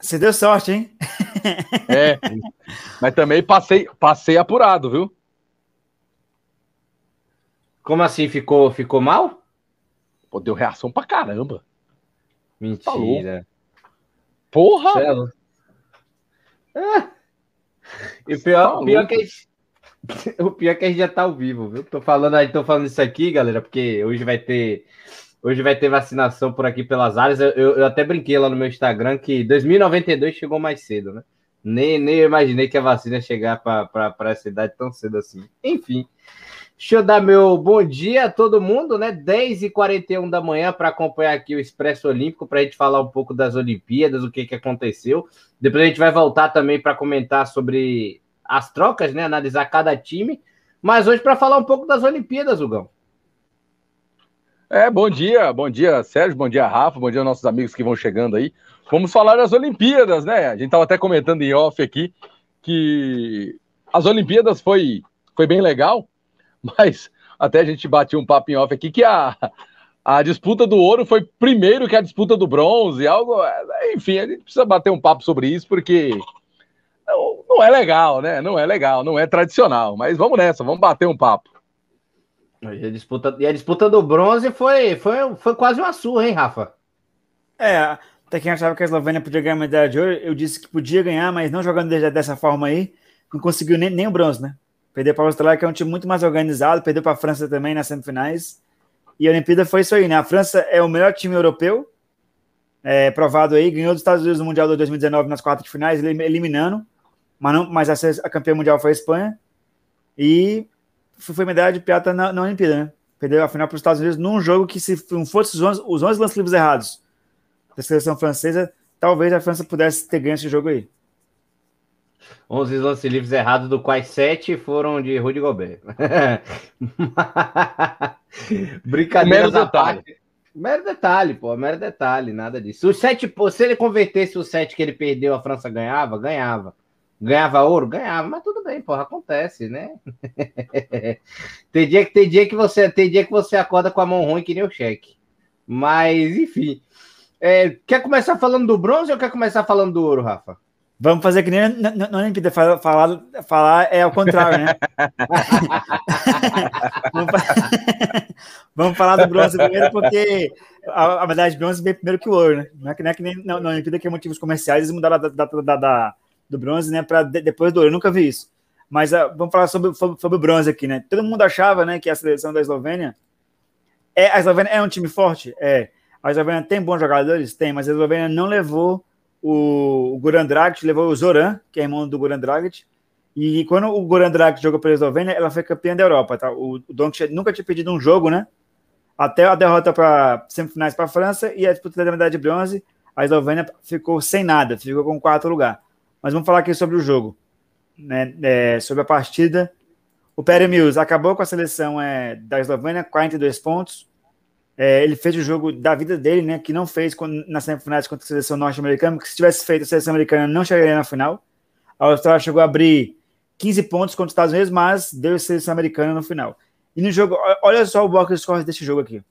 Você deu sorte, hein? É, mas também passei, passei apurado, viu? Como assim? Ficou, ficou mal? Pô, deu reação pra caramba. Mentira. Porra! Céu. Ah. E pior, Tá pior que a gente, o pior é que a gente já tá ao vivo, viu? Tô falando, tô falando isso aqui, galera, porque hoje vai ter hoje vai ter vacinação por aqui pelas áreas. Eu, eu, eu até brinquei lá no meu Instagram que 2092 chegou mais cedo, né? Nem, nem imaginei que a vacina ia chegar para essa idade tão cedo assim. Enfim. Deixa eu dar meu bom dia a todo mundo, né? 10h41 da manhã para acompanhar aqui o Expresso Olímpico, para a gente falar um pouco das Olimpíadas, o que, que aconteceu. Depois a gente vai voltar também para comentar sobre as trocas, né? Analisar cada time. Mas hoje para falar um pouco das Olimpíadas, Hugão. É, bom dia, bom dia, Sérgio, bom dia, Rafa, bom dia aos nossos amigos que vão chegando aí. Vamos falar das Olimpíadas, né? A gente estava até comentando em off aqui que as Olimpíadas foi, foi bem legal, mas até a gente bateu um papo em off aqui que a, a disputa do ouro foi primeiro que a disputa do bronze, algo. Enfim, a gente precisa bater um papo sobre isso, porque não, não é legal, né? Não é legal, não é tradicional. Mas vamos nessa, vamos bater um papo. E a disputa, e a disputa do bronze foi, foi, foi quase uma surra, hein, Rafa? É, até quem achava que a Eslovênia podia ganhar a medalha de ouro, eu disse que podia ganhar, mas não jogando dessa forma aí, não conseguiu nem, nem o bronze, né? Perdeu para a Austrália, que é um time muito mais organizado, perdeu para a França também nas semifinais. E a Olimpíada foi isso aí, né? A França é o melhor time europeu, é, provado aí, ganhou dos Estados Unidos no Mundial de 2019 nas quartas de finais, eliminando, mas, não, mas a, a campeã mundial foi a Espanha. E foi medalha de prata na, na Olimpíada, né? Perdeu a final para os Estados Unidos num jogo que, se não fosse os 11, os 11 lances livres errados da seleção francesa, talvez a França pudesse ter ganho esse jogo aí. 11 lances livres errados, do quais 7 foram de Rudy Gobert. Brincadeira da parte. Mero detalhe, pô, mero detalhe, nada disso. O 7, pô, se ele convertesse o 7 que ele perdeu, a França ganhava, ganhava. Ganhava ouro? Ganhava, mas tudo bem, porra, acontece, né? tem, dia, tem, dia que você, tem dia que você acorda com a mão ruim que nem o cheque. Mas, enfim. É, quer começar falando do bronze ou quer começar falando do ouro, Rafa? Vamos fazer que nem na Olimpíada, falar, falar, falar é ao contrário, né? vamos, falar do bronze primeiro, porque a, a medalha de bronze vem primeiro que o ouro, né? Não é que, não é que nem na, na Olimpíada que é motivos comerciais, eles mudaram da, da, da, do bronze, né, para de, depois do ouro. Eu nunca vi isso. Mas uh, vamos falar sobre, sobre, sobre, o bronze aqui, né? Todo mundo achava, né, que a seleção da Eslovênia é a Eslovênia é um time forte, é. A Eslovênia tem bons jogadores, tem, mas a Eslovênia não levou o, o Goran Dragic, levou o Zoran, que é irmão do Goran Dragic. E quando o Goran Dragic jogou pela Eslovênia, ela foi campeã da Europa, tá? O, o Doncic nunca tinha pedido um jogo, né? Até a derrota para semifinais para a França e a disputa da medalha de bronze, a Eslovênia ficou sem nada, ficou com quarto lugar. Mas vamos falar aqui sobre o jogo, né? É, sobre a partida. O Perry Mills acabou com a seleção é, da Eslovênia, 42 pontos. É, ele fez o jogo da vida dele, né? Que não fez quando, nas semifinais contra a seleção norte-americana, porque se tivesse feito a seleção americana, não chegaria na final. A Austrália chegou a abrir 15 pontos contra os Estados Unidos, mas deu a seleção americana no final. E no jogo, olha só o box score desse jogo aqui.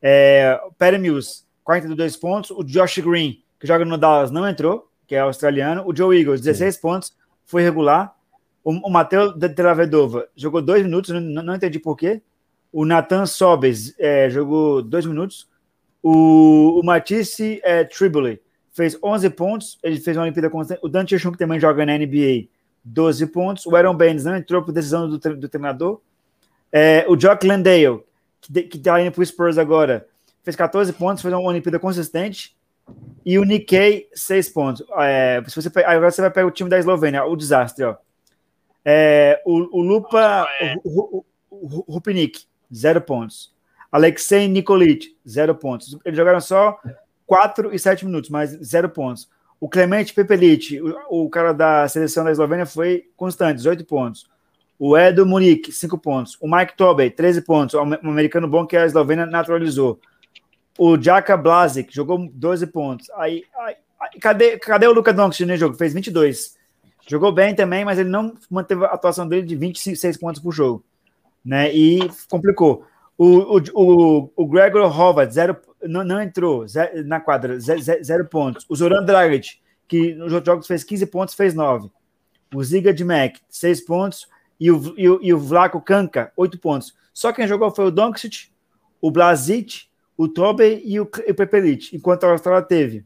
É, o Perry Mills, 42 pontos. O Josh Green, que joga no Dallas, não entrou que é australiano. O Joe Eagles, 16 Sim. pontos, foi regular. O, o Matheus Telavedova jogou dois minutos, não, não entendi por quê. O Nathan Sobes é, jogou dois minutos. O, o Matisse é, Triboli fez 11 pontos, ele fez uma Olimpíada constante. O Dante Chum, que também joga na NBA, 12 pontos. O Aaron Baines não entrou por decisão do, do treinador. É, o Jock Landale, que está indo para o Spurs agora, fez 14 pontos, fez uma Olimpíada consistente. E o Nikkei, seis pontos. É, se você, agora você vai pegar o time da Eslovênia, o desastre, ó. É, o, o Lupa o, o, o Rupnik, zero pontos. Alexei Nikolic, zero pontos. Eles jogaram só quatro e sete minutos, mas zero pontos. O Clemente Pepelic, o, o cara da seleção da Eslovênia, foi constante, 18 pontos. O Edo Munique, 5 pontos. O Mike Tobey, 13 pontos. Um americano bom que a Eslovênia naturalizou. O Jaka Blazik jogou 12 pontos. Aí, aí, aí cadê, cadê o Luka Doncic no jogo? Fez 22. Jogou bem também, mas ele não manteve a atuação dele de 26 pontos por jogo. Né? E complicou. O, o, o, o Gregor Hovat zero, não, não entrou zero, na quadra, zero, zero, pontos. O Zoran Dragic, que nos outros jogos fez 15 pontos, fez 9. O Ziga de Mac, 6 pontos. E o, e, o, e o Vlaco Kanka, 8 pontos. Só quem jogou foi o Doncic, o Blazic, o Tobe e o, o Pepelic, enquanto a Austrália teve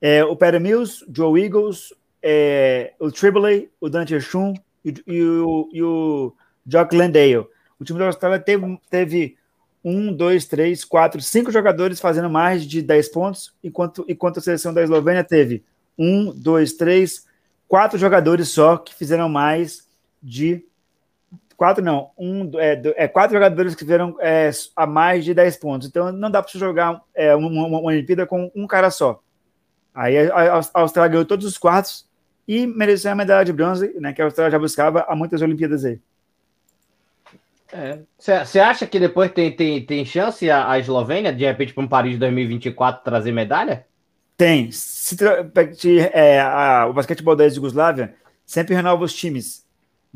é, o Perry Mills, Joe Eagles, é, o Tribbley, o Dante Schum e, e, o, e o Jock Landale. O time da Austrália teve, teve um, dois, três, quatro, cinco jogadores fazendo mais de 10 pontos, enquanto, enquanto a seleção da Eslovênia teve um, dois, três, quatro jogadores só que fizeram mais de quatro não, um, é, é quatro jogadores que fizeram é, a mais de 10 pontos. Então não dá para você jogar é, uma, uma, Olimpíada com um cara só. Aí a, Austrália ganhou todos os quartos e mereceu a medalha de bronze, né, que a Austrália já buscava há muitas Olimpíadas aí. Você é. acha que depois tem, tem, tem chance a, a Eslovênia, de repente, para um Paris 2024 trazer medalha? Tem. Se, é, a, o basquetebol da Yugoslávia sempre renova os times.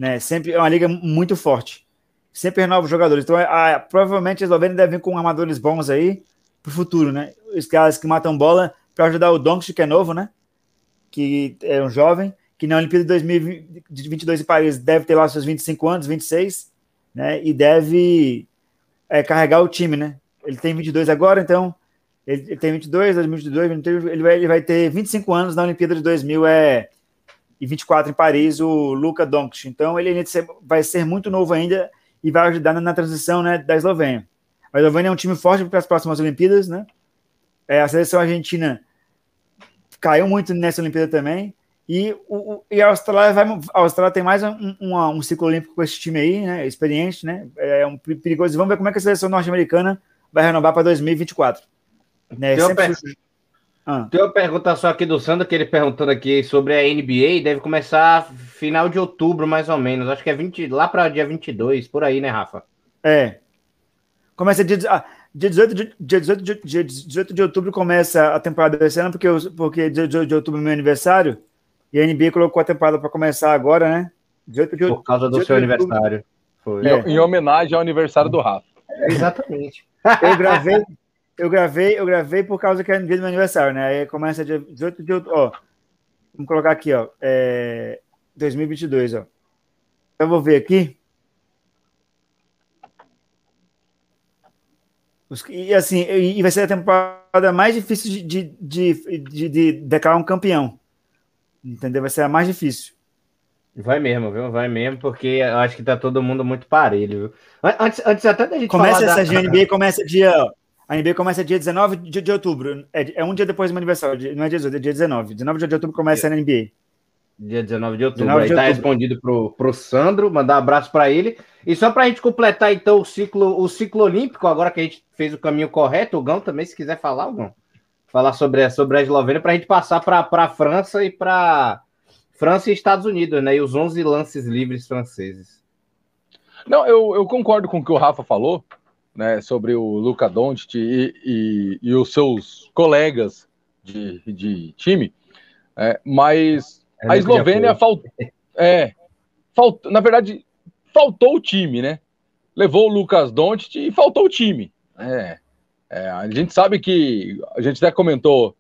Né? Sempre é uma liga muito forte. Sempre renova os jogadores. Então, a, provavelmente a Eslovênia deve vir com amadores bons aí para o futuro, né? Os caras que matam bola para ajudar o Doncic, que é novo, né? Que é um jovem, que na Olimpíada de 2022 em Paris deve ter lá seus 25 anos, 26 né? E deve é, carregar o time, né? Ele tem 22 agora, então ele, ele tem 22, 2022, 23, ele vai, ele vai ter 25 anos na Olimpíada de 2000 é, e 24 em Paris, o Luka Doncic. Então ele vai ser muito novo ainda e vai ajudar na, na transição né, da Eslovênia. A Eslovênia é um time forte para as próximas Olimpíadas, né? É, a seleção argentina caiu muito nessa Olimpíada também. E, o, e a Austrália vai, a Austrália tem mais um, um, um, ciclo olímpico com esse time aí, né? Experiente, né? É um perigoso. Vamos ver como é que a seleção norte-americana vai renovar para 2024. Né? Uma per... ah. Tem uma pergunta só aqui do Sandro, que ele perguntando aqui sobre a NBA. Deve começar final de outubro, mais ou menos. Acho que é 20, lá para dia 22, por aí, né, Rafa? É. Começa dia, dia, 18 de, dia, 18 de, dia 18 de outubro começa a temporada desse ano, porque, porque dia 18 de outubro é meu aniversário. E a NBA colocou a temporada para começar agora, né? De... Por causa do seu aniversário. Foi. É. Em homenagem ao aniversário do Rafa. exatamente. Eu gravei, eu gravei, eu gravei por causa que é dia do meu aniversário, né? Aí começa dia 18 de outubro. Ó, vamos colocar aqui, ó. É, 2022, ó. Eu vou ver aqui. E assim, e vai ser a temporada mais difícil de, de, de, de, de declarar um campeão. Entendeu? Vai ser a mais difícil. Vai mesmo, viu? Vai mesmo, porque eu acho que tá todo mundo muito parelho, viu? Antes, antes até da gente Começa essa da... NBA, começa dia. A NBA começa dia 19 de, de outubro. É, é, um dia depois do meu aniversário. Não é dia 18, é dia 19. 19 de outubro começa a NBA. Dia 19 de outubro. 19 de Aí tá outubro. respondido pro, pro Sandro, mandar um abraço para ele. E só para a gente completar, então, o ciclo, o ciclo olímpico, agora que a gente fez o caminho correto, o Gão também, se quiser falar, o Gão falar sobre, sobre a Eslovênia para a gente passar para a França e para França e Estados Unidos, né? E os 11 lances livres franceses. Não, eu, eu concordo com o que o Rafa falou, né? Sobre o Luca Doncic e, e, e, os seus colegas de, de time, é, mas é a Eslovênia faltou. É, faltou, na verdade, faltou o time, né? Levou o Lucas Doncic e faltou o time. É, é, a gente sabe que a gente até comentou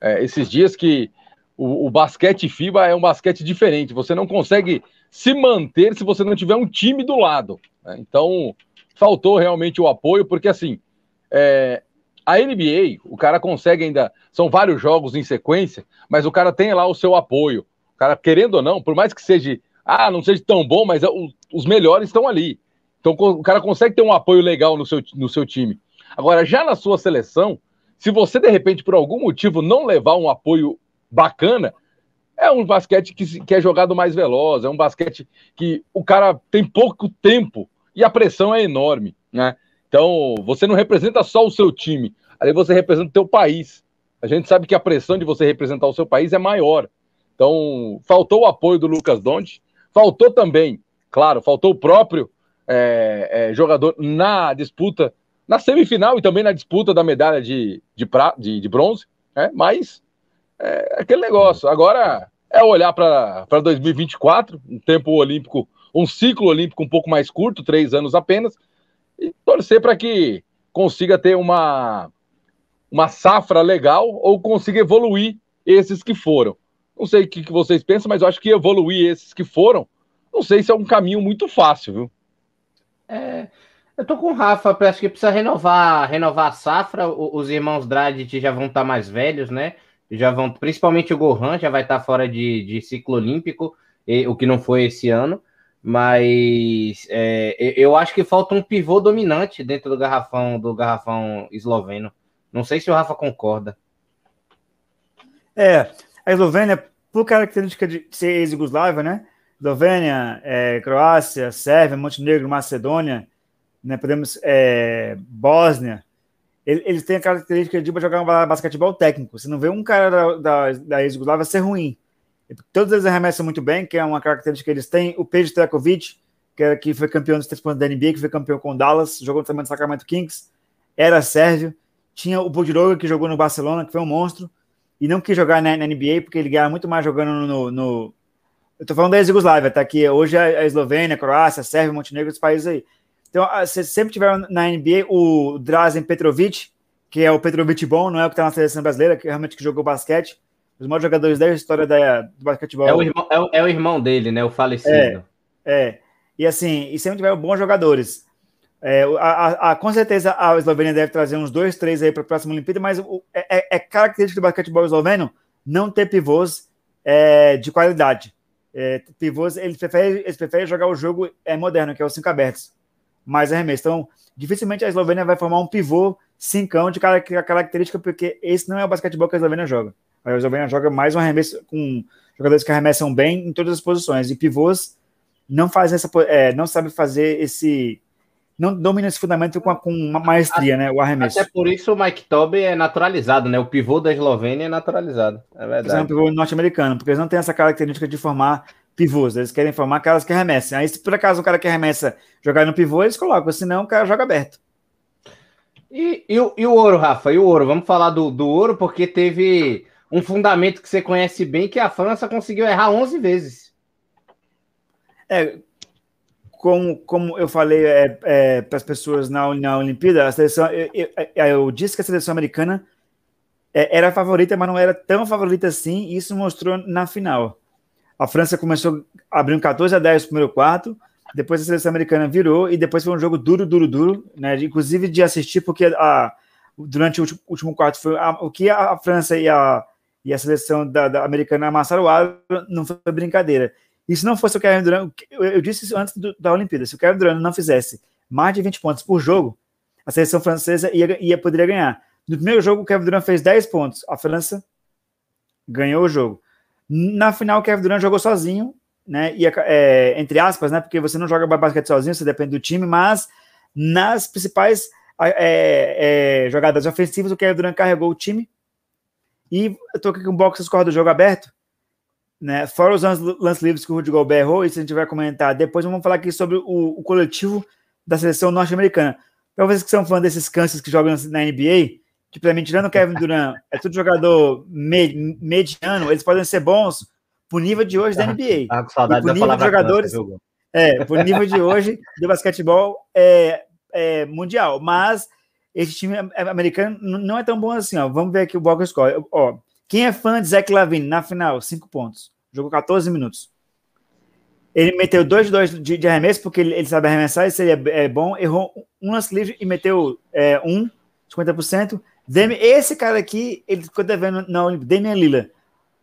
é, esses dias que o, o, basquete FIBA é um basquete diferente. Você não consegue se manter se você não tiver um time do lado. Né? Então faltou realmente o apoio, porque assim é, a NBA, o cara consegue ainda. São vários jogos em sequência, mas o cara tem lá o seu apoio. O cara, querendo ou não, por mais que seja. Ah, não seja tão bom, mas é os melhores estão ali. Então o cara consegue ter um apoio legal no seu, no seu time. Agora, já na sua seleção, se você de repente por algum motivo não levar um apoio bacana, é um basquete que, que é jogado mais veloz, é um basquete que o cara tem pouco tempo e a pressão é enorme, né? Então, você não representa só o seu time, ali você representa o teu país. A gente sabe que a pressão de você representar o seu país é maior. Então, faltou o apoio do Lucas Donte, faltou também, claro, faltou o próprio é, é, jogador na disputa na semifinal e também na disputa da medalha de, de, pra, de, de bronze, né? mas é aquele negócio. Agora é olhar para 2024, um tempo olímpico, um ciclo olímpico um pouco mais curto, três anos apenas, e torcer para que consiga ter uma, uma safra legal ou consiga evoluir esses que foram. Não sei o que, vocês pensam, mas eu acho que evoluir esses que foram, não sei se é um caminho muito fácil, viu? É, eu tô com o Rafa, acho que precisa renovar, renovar a safra. Os irmãos Dredd já vão estar tá mais velhos, né? Já vão, principalmente o Gohan já vai estar tá fora de, de ciclo olímpico, e, o que não foi esse ano. Mas é, eu acho que falta um pivô dominante dentro do garrafão do garrafão esloveno. Não sei se o Rafa concorda. É, a Eslovênia, por característica de ser ex-Yugoslávia, né? Eslovênia, é, Croácia, Sérvia, Montenegro, Macedônia, né? Podemos é, Bósnia. Eles têm a característica de jogar um basquetebol técnico. Você não vê um cara da, da, da ex-Yugoslávia ser ruim. Todos eles arremessam muito bem, que é uma característica que eles têm. O Pedro Trakovic, que, era, que foi campeão dos três pontos da NBA, que foi campeão com Dallas, jogou também no Sacramento Kings, era sérvio. Tinha o Bodiroga, que jogou no Barcelona, que foi um monstro e não quis jogar na, na NBA porque ele ganha muito mais jogando no. no eu tô falando da ex-Yugoslávia, tá? aqui hoje é a Eslovênia, a Croácia, a Sérvia, Montenegro, os países aí. Então, você sempre tiver na NBA o Drazen Petrovic, que é o Petrovic bom, não é o que tá na seleção brasileira, que realmente que jogou basquete. Os maiores jogadores da história da, do basquetebol. É o, irmão, é, o, é o irmão dele, né? O falecido. É, é. E assim, e sempre tiver bons jogadores. É, a, a, a, com certeza a Eslovênia deve trazer uns dois, três aí para a próxima Olimpíada, mas o, é, é, é, característica do basquetebol esloveno não ter pivôs é, de qualidade. É, pivôs, eles preferem, eles preferem jogar o jogo é, moderno, que é os cinco abertos, mais arremesso. Então, dificilmente a Eslovênia vai formar um pivô cincão de característica, porque esse não é o basquetebol que a Eslovênia joga. A Eslovênia joga mais um arremesso com jogadores que arremessam bem em todas as posições, e pivôs não fazem essa, é, não sabem fazer esse não domina esse fundamento com, com uma maestria, né? O arremesso. Até por isso o Mike Toby é naturalizado, né? O pivô da Eslovênia é naturalizado. É verdade. É um pivô norte-americano, porque eles não têm essa característica de formar pivôs, eles querem formar caras que arremessem. Aí, se por acaso o cara que arremessa jogar no pivô, eles colocam, senão o cara joga aberto. E, e, e o ouro, Rafa? E o ouro? Vamos falar do, do ouro, porque teve um fundamento que você conhece bem, que a França conseguiu errar 11 vezes. É, como, como eu falei é, é, para as pessoas na, na Olimpíada, a seleção, eu, eu, eu, disse que a seleção americana é, era favorita, mas não era tão favorita assim, e isso mostrou na final. A França começou abrindo 14 a 10 no primeiro quarto, depois a seleção americana virou, e depois foi um jogo duro, duro, duro, né? Inclusive de assistir, porque a, durante o último, último quarto foi a, o que a França e a, e a seleção da, da americana amassaram o ar, não foi brincadeira. E se não fosse o Kevin Durant, eu, eu disse isso antes do, da Olimpíada, se o Kevin Durant não fizesse mais de 20 pontos por jogo, a seleção francesa ia, ia poderia ganhar. No primeiro jogo, o Kevin Durant fez 10 pontos, a França ganhou o jogo. Na final, o Kevin Durant jogou sozinho, né? E, é, entre aspas, né? Porque você não joga basquete sozinho, você depende do time, mas nas principais é, é, jogadas ofensivas, o Kevin Durant carregou o time. E eu tô aqui com o box score do jogo aberto. Né? Fora os lances livres que o Rudy Gobert errou, isso a gente vai comentar depois. Vamos falar aqui sobre o, o coletivo da seleção norte-americana. Para vocês que são fãs desses cânceres que jogam na NBA, que para mim, tirando o Kevin Durant, é tudo jogador med, mediano, eles podem ser bons pro nível de hoje da NBA. Ah, com saudade pro nível de jogadores. é, pro nível de hoje do basquetebol é, é, mundial. Mas esse time americano não é tão bom assim, ó. Vamos ver aqui o box score. Ó, quem é fã de Zach Lavine na final? Cinco pontos. Jogou 14 minutos. Ele meteu 2 de 2 de, de arremesso, porque ele, ele, sabe arremessar, isso seria é, bom. Errou um lance livre e meteu é, um, 50%. Demi, esse cara aqui, ele ficou devendo na Olimpíada. Damian Lila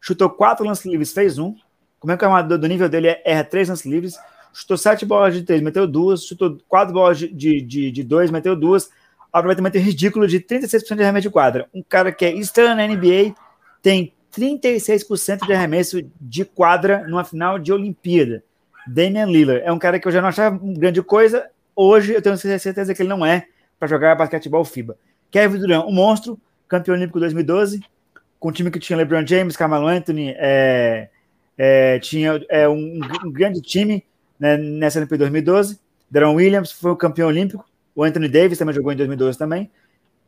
chutou quatro lances livres, fez um. Como é que o armador do nível dele é, erra três lances livres? Chutou sete bolas de três, meteu duas. Chutou quatro bolas de, de, de dois, meteu duas. Aproveitamento ridículo de 36% de arremesso de quadra. Um cara que é estranho na NBA, tem 36% de arremesso de quadra numa final de Olimpíada. Damian Lillard é um cara que eu já não achava grande coisa. Hoje eu tenho certeza que ele não é para jogar basquetebol FIBA. Kevin Durant, um monstro, campeão olímpico 2012, com um time que tinha LeBron James, Carmelo Anthony, é, é, tinha é, um, um, grande time né, nessa Olimpíada 2012. Deron Williams foi o campeão olímpico. O Anthony Davis também jogou em 2012 também.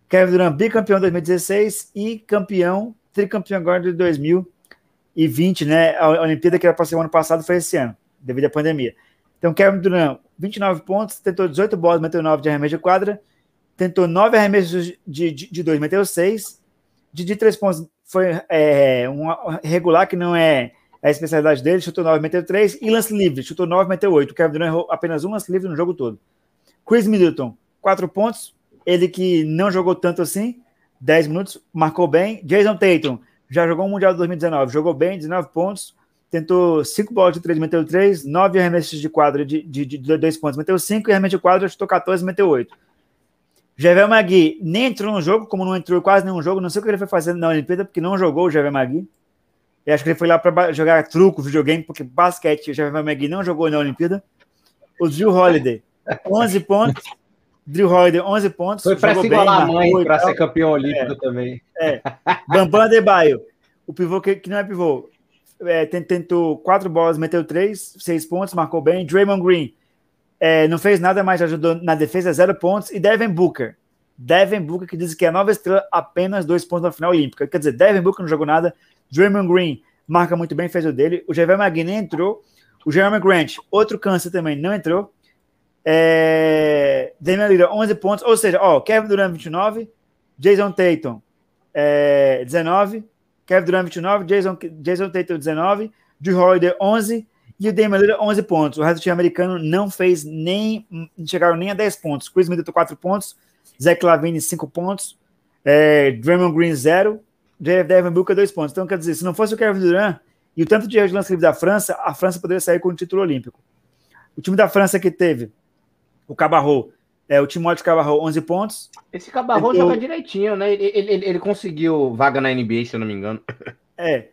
Kevin Durant, bicampeão em 2016 e campeão tricampeão agora de 2020, né? A Olimpíada que era para ser o ano passado foi esse ano, devido à pandemia. Então, Kevin Durant, 29 pontos, tentou 18 bolas, meteu 9 de arremesso de quadra, tentou 9 arremessos de, de, de 2, meteu 6, de, de 3 pontos, foi é, um regular que não é a especialidade dele, chutou 9, meteu 3, e lance livre, chutou 9, meteu 8. O Kevin Durant errou apenas um lance livre no jogo todo. Chris Middleton, 4 pontos, ele que não jogou tanto assim, 10 minutos, marcou bem. Jason Tatum, já jogou o Mundial de 2019, jogou bem, 19 pontos, tentou 5 bolas de 3, meteu 3, 9 arremessos de quadra de, de, de 2 pontos, meteu 5, e arremesso de quadra, chutou 14, meteu 8. Javel Magui nem entrou no jogo, como não entrou quase nenhum jogo, não sei o que ele foi fazendo na Olimpíada, porque não jogou o Javel Magui. Eu acho que ele foi lá para jogar truco, videogame, porque basquete, o Javel Magui não jogou na Olimpíada. O Drew Holiday, 11 pontos. Drew Holiday, 11 pontos. Foi para se igualar a mãe, para ser campeão olímpico é, também. É. Bambam Adebayo, o pivô que, que não é pivô, é, tentou quatro bolas, meteu três, seis pontos, marcou bem. Draymond Green é, não fez nada, mas ajudou na defesa, zero pontos. E Devin Booker, Devin Booker, que diz que é a nova estrela, apenas dois pontos na final olímpica. Quer dizer, Devin Booker não jogou nada. Draymond Green marca muito bem, fez o dele. O Javier McGee entrou. O Jeremy Grant, outro câncer também, não entrou. É... Damian Lillard, 11 pontos. Ou seja, ó, Kevin Durant, 29. Jason Tatum, é, 19. Kevin Durant, 29. Jason, Jason Tatum, 19. Drew Holiday, 11. E o Damian Lillard, 11 pontos. O resto do time americano não fez nem... Chegaram nem a 10 pontos. Chris Middleton, 4 pontos. Zach Lavine, 5 pontos. É, Draymond Green, 0. Devin Booker, 2 pontos. Então, quer dizer, se não fosse o Kevin Durant e o tanto de lance livre da França, a França poderia sair com o título olímpico. O time da França que teve o Cabarro, é, o Timóteo Cabarro, 11 pontos. Esse Cabarro joga direitinho, né? Ele, ele, ele, conseguiu vaga na NBA, se eu não me engano. É,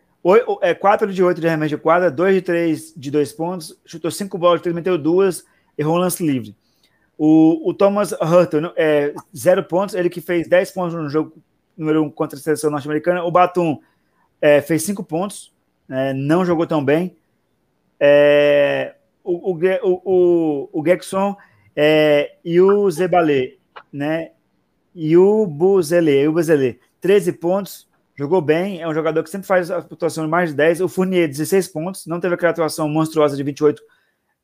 é 4 de 8 de arremesso de quadra, 2 de 3 de 2 pontos, chutou 5 bolas de 3, meteu 2, errou um lance livre. O, o Thomas Hutton, é, 0 pontos, ele que fez 10 pontos no jogo número 1 um contra a seleção norte-americana. O Batum é, fez 5 pontos, é, não jogou tão bem. É, o, o, o, o Gexon é, e o Zebalé, né? E o Buzele, o Buzele, 13 pontos, jogou bem, é um jogador que sempre faz a pontuação de mais de 10. O Fournier, 16 pontos, não teve aquela atuação monstruosa de 28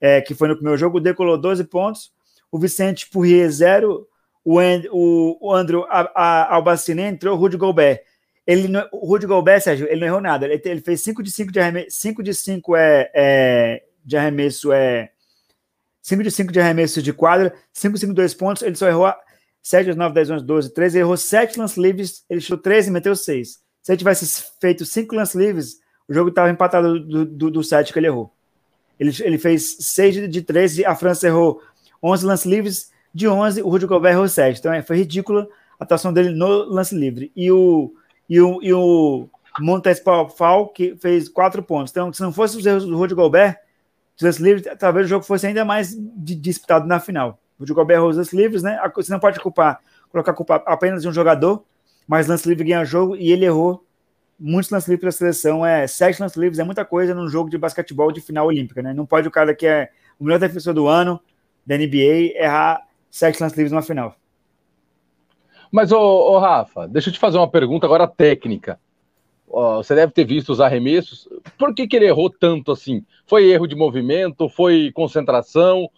é, que foi no primeiro jogo. Decolou, 12 pontos. O Vicente Purrier, 0. O, And, o, o Andrew Albacine entrou. O Rudy Gobert. Ele o Rudy Gobert, Sérgio, ele não errou nada. Ele, ele fez 5 de 5 de arremesso. 5 de 5 é, é, de arremesso é 5 de 5 de arremesso de quadra, 5 5 2 pontos, ele só errou 7, 9, 10, 11, 12, 13, ele errou 7 lance livres, ele chutou 13 e meteu 6. Se ele tivesse feito 5 lance livres, o jogo estava empatado do, do, do 7 que ele errou. Ele, ele fez 6 de 13, a França errou 11 lance livres, de 11, o Rudy Gobert errou 7. Então é, foi ridícula a atuação dele no lance livre. E o, e o, e o Montes Paul, que fez 4 pontos. Então, se não fosse os erros do Rudy Gobert, os livres, talvez o jogo fosse ainda mais disputado na final. O Rudy Gobert errou os livres, né? Você não pode culpar, colocar culpa apenas de um jogador, mas lance livre ganha jogo e ele errou muitos lances livres para a seleção. É, sete lances livres é muita coisa num jogo de basquetebol de final olímpica, né? Não pode o cara que é o melhor defensor do ano da NBA errar sete lances livres numa final. Mas, ô, ô, Rafa, deixa eu te fazer uma pergunta agora técnica. Você deve ter visto os arremessos. Por que, que ele errou tanto assim? Foi erro de movimento? Foi concentração?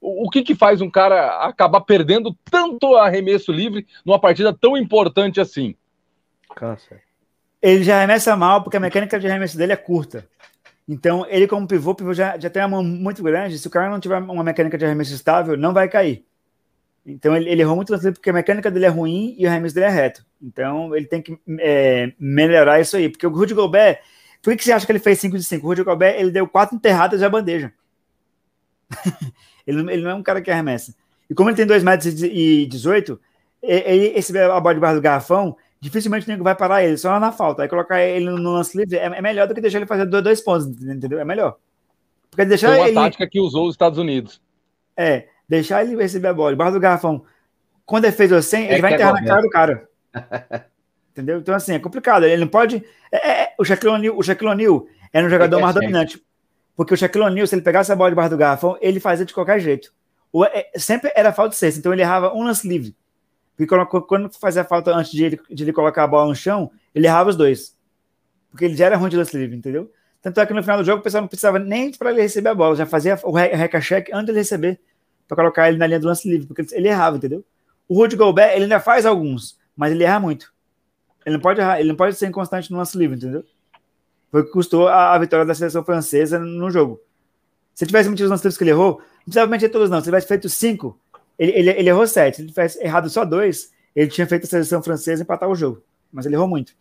O, o que, que faz um cara acabar perdendo tanto arremesso livre numa partida tão importante assim? Câncer. Ele já arremessa mal porque a mecânica de arremesso dele é curta. Então, ele como pivô, pivô já, já tem uma mão muito grande. Se o cara não tiver uma mecânica de arremesso estável, não vai cair. Então ele, ele errou muito porque a mecânica dele é ruim e o arremesso dele é reto. Então ele tem que é, melhorar isso aí. Porque o Rudy Gobert, por que você acha que ele fez 5 de 5? O Rudy Gobert ele deu quatro enterradas a bandeja. ele, ele não é um cara que arremessa. E como ele tem 2 metros e 18, ele, esse a bola debaixo do garrafão, dificilmente o nego vai parar ele, só na falta. Aí colocar ele no lance livre é, é melhor do que deixar ele fazer dois, dois pontos, entendeu? É melhor. Porque deixar Foi uma ele... tática que usou os Estados Unidos. É, deixar ele receber a bola debaixo do garrafão. Quando ele fez o 100, é ele vai é enterrar é na cara do cara. Entendeu? Então, assim, é complicado. Ele não pode. É, é, o Shaquille O'Neal, o Shaquille O'Neal era um jogador mais dominante. Porque o Shaquille O'Neal, se ele pegasse a bola debaixo do garrafão, ele fazia de qualquer jeito. O, é, sempre era falta de sexta, então ele errava um lance livre. Porque quando, quando fazia falta antes de ele, de ele colocar a bola no chão, ele errava os dois. Porque ele já era ruim de lance livre, entendeu? Tanto é que no final do jogo o pessoal não precisava nem para ele receber a bola, já fazia o reca-check antes de ele receber para colocar ele na linha do lance livre, porque ele errava, entendeu? O Rudy Gobert, ele ainda faz alguns, mas ele erra muito. Ele não pode errar, ele não pode ser inconstante no lance livre, entendeu? Foi o que custou a, a vitória da seleção francesa no jogo. Se tivesse metido os lances livres que ele errou, não precisava meter todos, não. Se ele tivesse feito cinco, ele, ele, ele errou sete. Se ele tivesse errado só dois, ele tinha feito a seleção francesa empatar o jogo. Mas ele errou muito.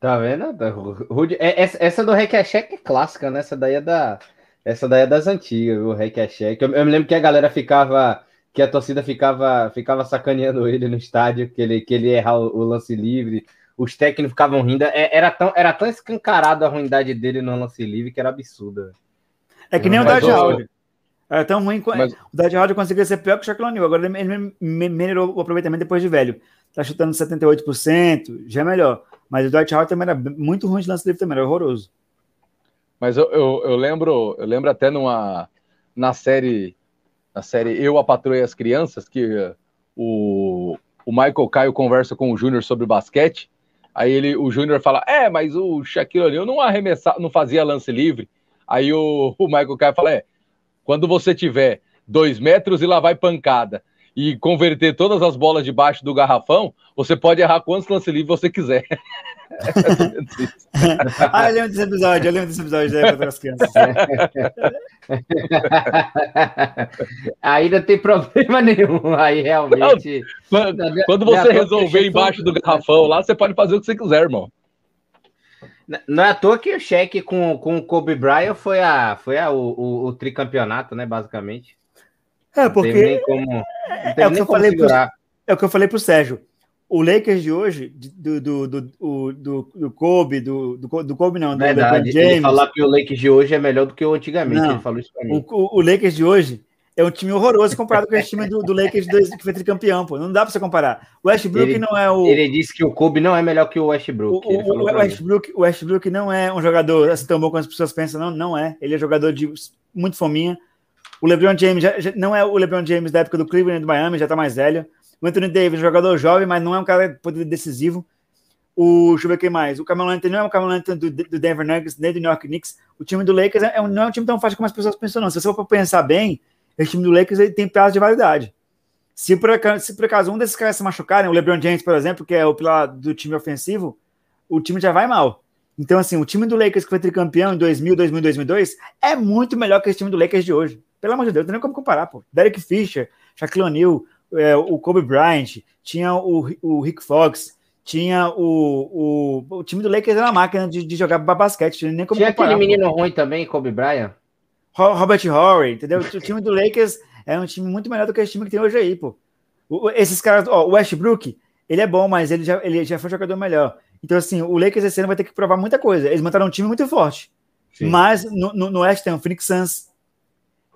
Tá vendo? É, essa do Requechec é clássica, né? Essa daí é da. Essa daí é das antigas, o Requechec. Eu, eu me lembro que a galera ficava. Que a torcida ficava, ficava sacaneando ele no estádio, que ele, que ele errar o, o lance livre. Os técnicos ficavam rindo. É, era tão, era tão escancarado a ruindade dele no lance livre que era absurda. É que nem o Dodge Howard. Era tão ruim. Mas... O Dodge Howard conseguia ser pior que o Shaquille O'Neal. Agora ele melhorou o aproveitamento depois de velho. Tá chutando 78%, já é melhor. Mas o Dwight Howard também era muito ruim de lance livre também, era horroroso. Mas eu, eu, eu, lembro, eu lembro até numa na série na série Eu a Patroa e as Crianças que o, o Michael Caio conversa com o Júnior sobre basquete. Aí ele, o Júnior fala: "É, mas o Shaquille O'Neal não arremessava, não fazia lance livre". Aí o, o Michael Caio fala: "É, quando você tiver dois metros e lá vai pancada e converter todas as bolas debaixo do garrafão, você pode errar quantos lance livre você quiser. ah, eu lembro desse episódio, eu lembro desse episódio aí para as crianças. aí não tem problema nenhum, aí realmente. Não, quando, você resolver embaixo do garrafão lá, você pode fazer o que você quiser, irmão. Não é à toa que o cheque com, com o Kobe Bryant foi, a, foi a, o, o, o tricampeonato, né? Basicamente. É, porque. Como, é, o que eu falei pro, é o que eu falei pro Sérgio. O Lakers de hoje, do, do, do, do, Kobe, do, do, Kobe não, do Verdade, James. Ele falar que o Lakers de hoje é melhor do que o antigamente. Ele falou isso pra mim. O, o, Lakers de hoje é um time horroroso comparado com esse time do, Lakers que foi tricampeão, pô. Não dá pra você comparar. O Westbrook não é o. Ele disse que o Kobe não é melhor que o Westbrook. O, o, o Westbrook, o Westbrook não é um jogador assim tão bom quanto as pessoas pensam, não, não é. Ele é jogador de muito fominha. O LeBron James já, já, não é o LeBron James da época do Cleveland do Miami, já tá mais velho. O Anthony Davis, jogador jovem, mas não é um cara poder decisivo. O, deixa eu ver quem mais. O Carmelo Anthony não é o Carmelo Anthony do, do, Denver Nuggets, nem do New York Knicks. O time do Lakers é, é, não é um time tão fácil como as pessoas pensam, não. Se você for pensar bem, esse time do Lakers ele tem prazo de validade. Se por, acaso, se por acaso um desses caras se machucarem, o LeBron James, por exemplo, que é o pilar do time ofensivo, o time já vai mal. Então, assim, o time do Lakers que foi tricampeão em 2000, 2000, 2002 é muito melhor que esse time do Lakers de hoje. Pelo amor de Deus, não tem nem como comparar, pô. Derek Fisher, Shaquille O'Neal, é, o Kobe Bryant, tinha o, o Rick Fox, tinha o, o, o time do Lakers era uma máquina de, de jogar basquete, tinha nem como tinha comparar. Tinha aquele menino pô. ruim também, Kobe Bryant? Robert Horry, entendeu? O time do Lakers é um time muito melhor do que esse time que tem hoje aí, pô. O, esses caras, ó, o Westbrook, ele é bom, mas ele já, ele já foi um jogador melhor. Então, assim, o Lakers esse ano vai ter que provar muita coisa. Eles montaram um time muito forte. Sim. Mas no, no, no West tem o Phoenix Suns,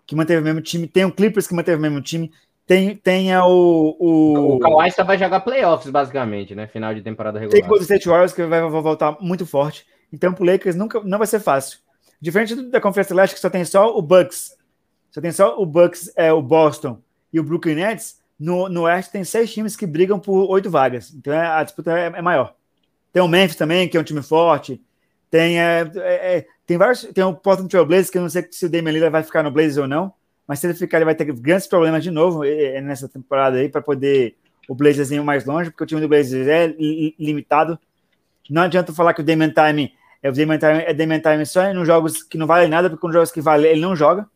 que manteve o mesmo time, tem o Clippers que manteve o mesmo time, tem, tem o, o. O Kawhi só vai jogar playoffs, basicamente, né? Final de temporada regular. Tem o Golden State Warriors que vai, vai voltar muito forte. Então, pro Lakers nunca, não vai ser fácil. Diferente da Conferência Leste, que só tem só o Bucks. Só tem só o Bucks, é, o Boston e o Brooklyn Nets. No, no Oeste tem seis times que brigam por oito vagas. Então é, a disputa é, é, maior. Tem o Memphis também, que é um time forte. Tem, é, é, é tem vários. Tem o Portland Trail Blazers, que eu não sei se o Damian Lillard vai ficar no Blazers ou não, mas se ele ficar, ele vai ter grandes problemas de novo nessa temporada aí para poder o Blazers ir mais longe, porque o time do Blazers é limitado. Não adianta falar que o Damian Time é o Damian Time, é Damian Time só nos jogos que não valem nada, porque nos jogos que valem ele não joga.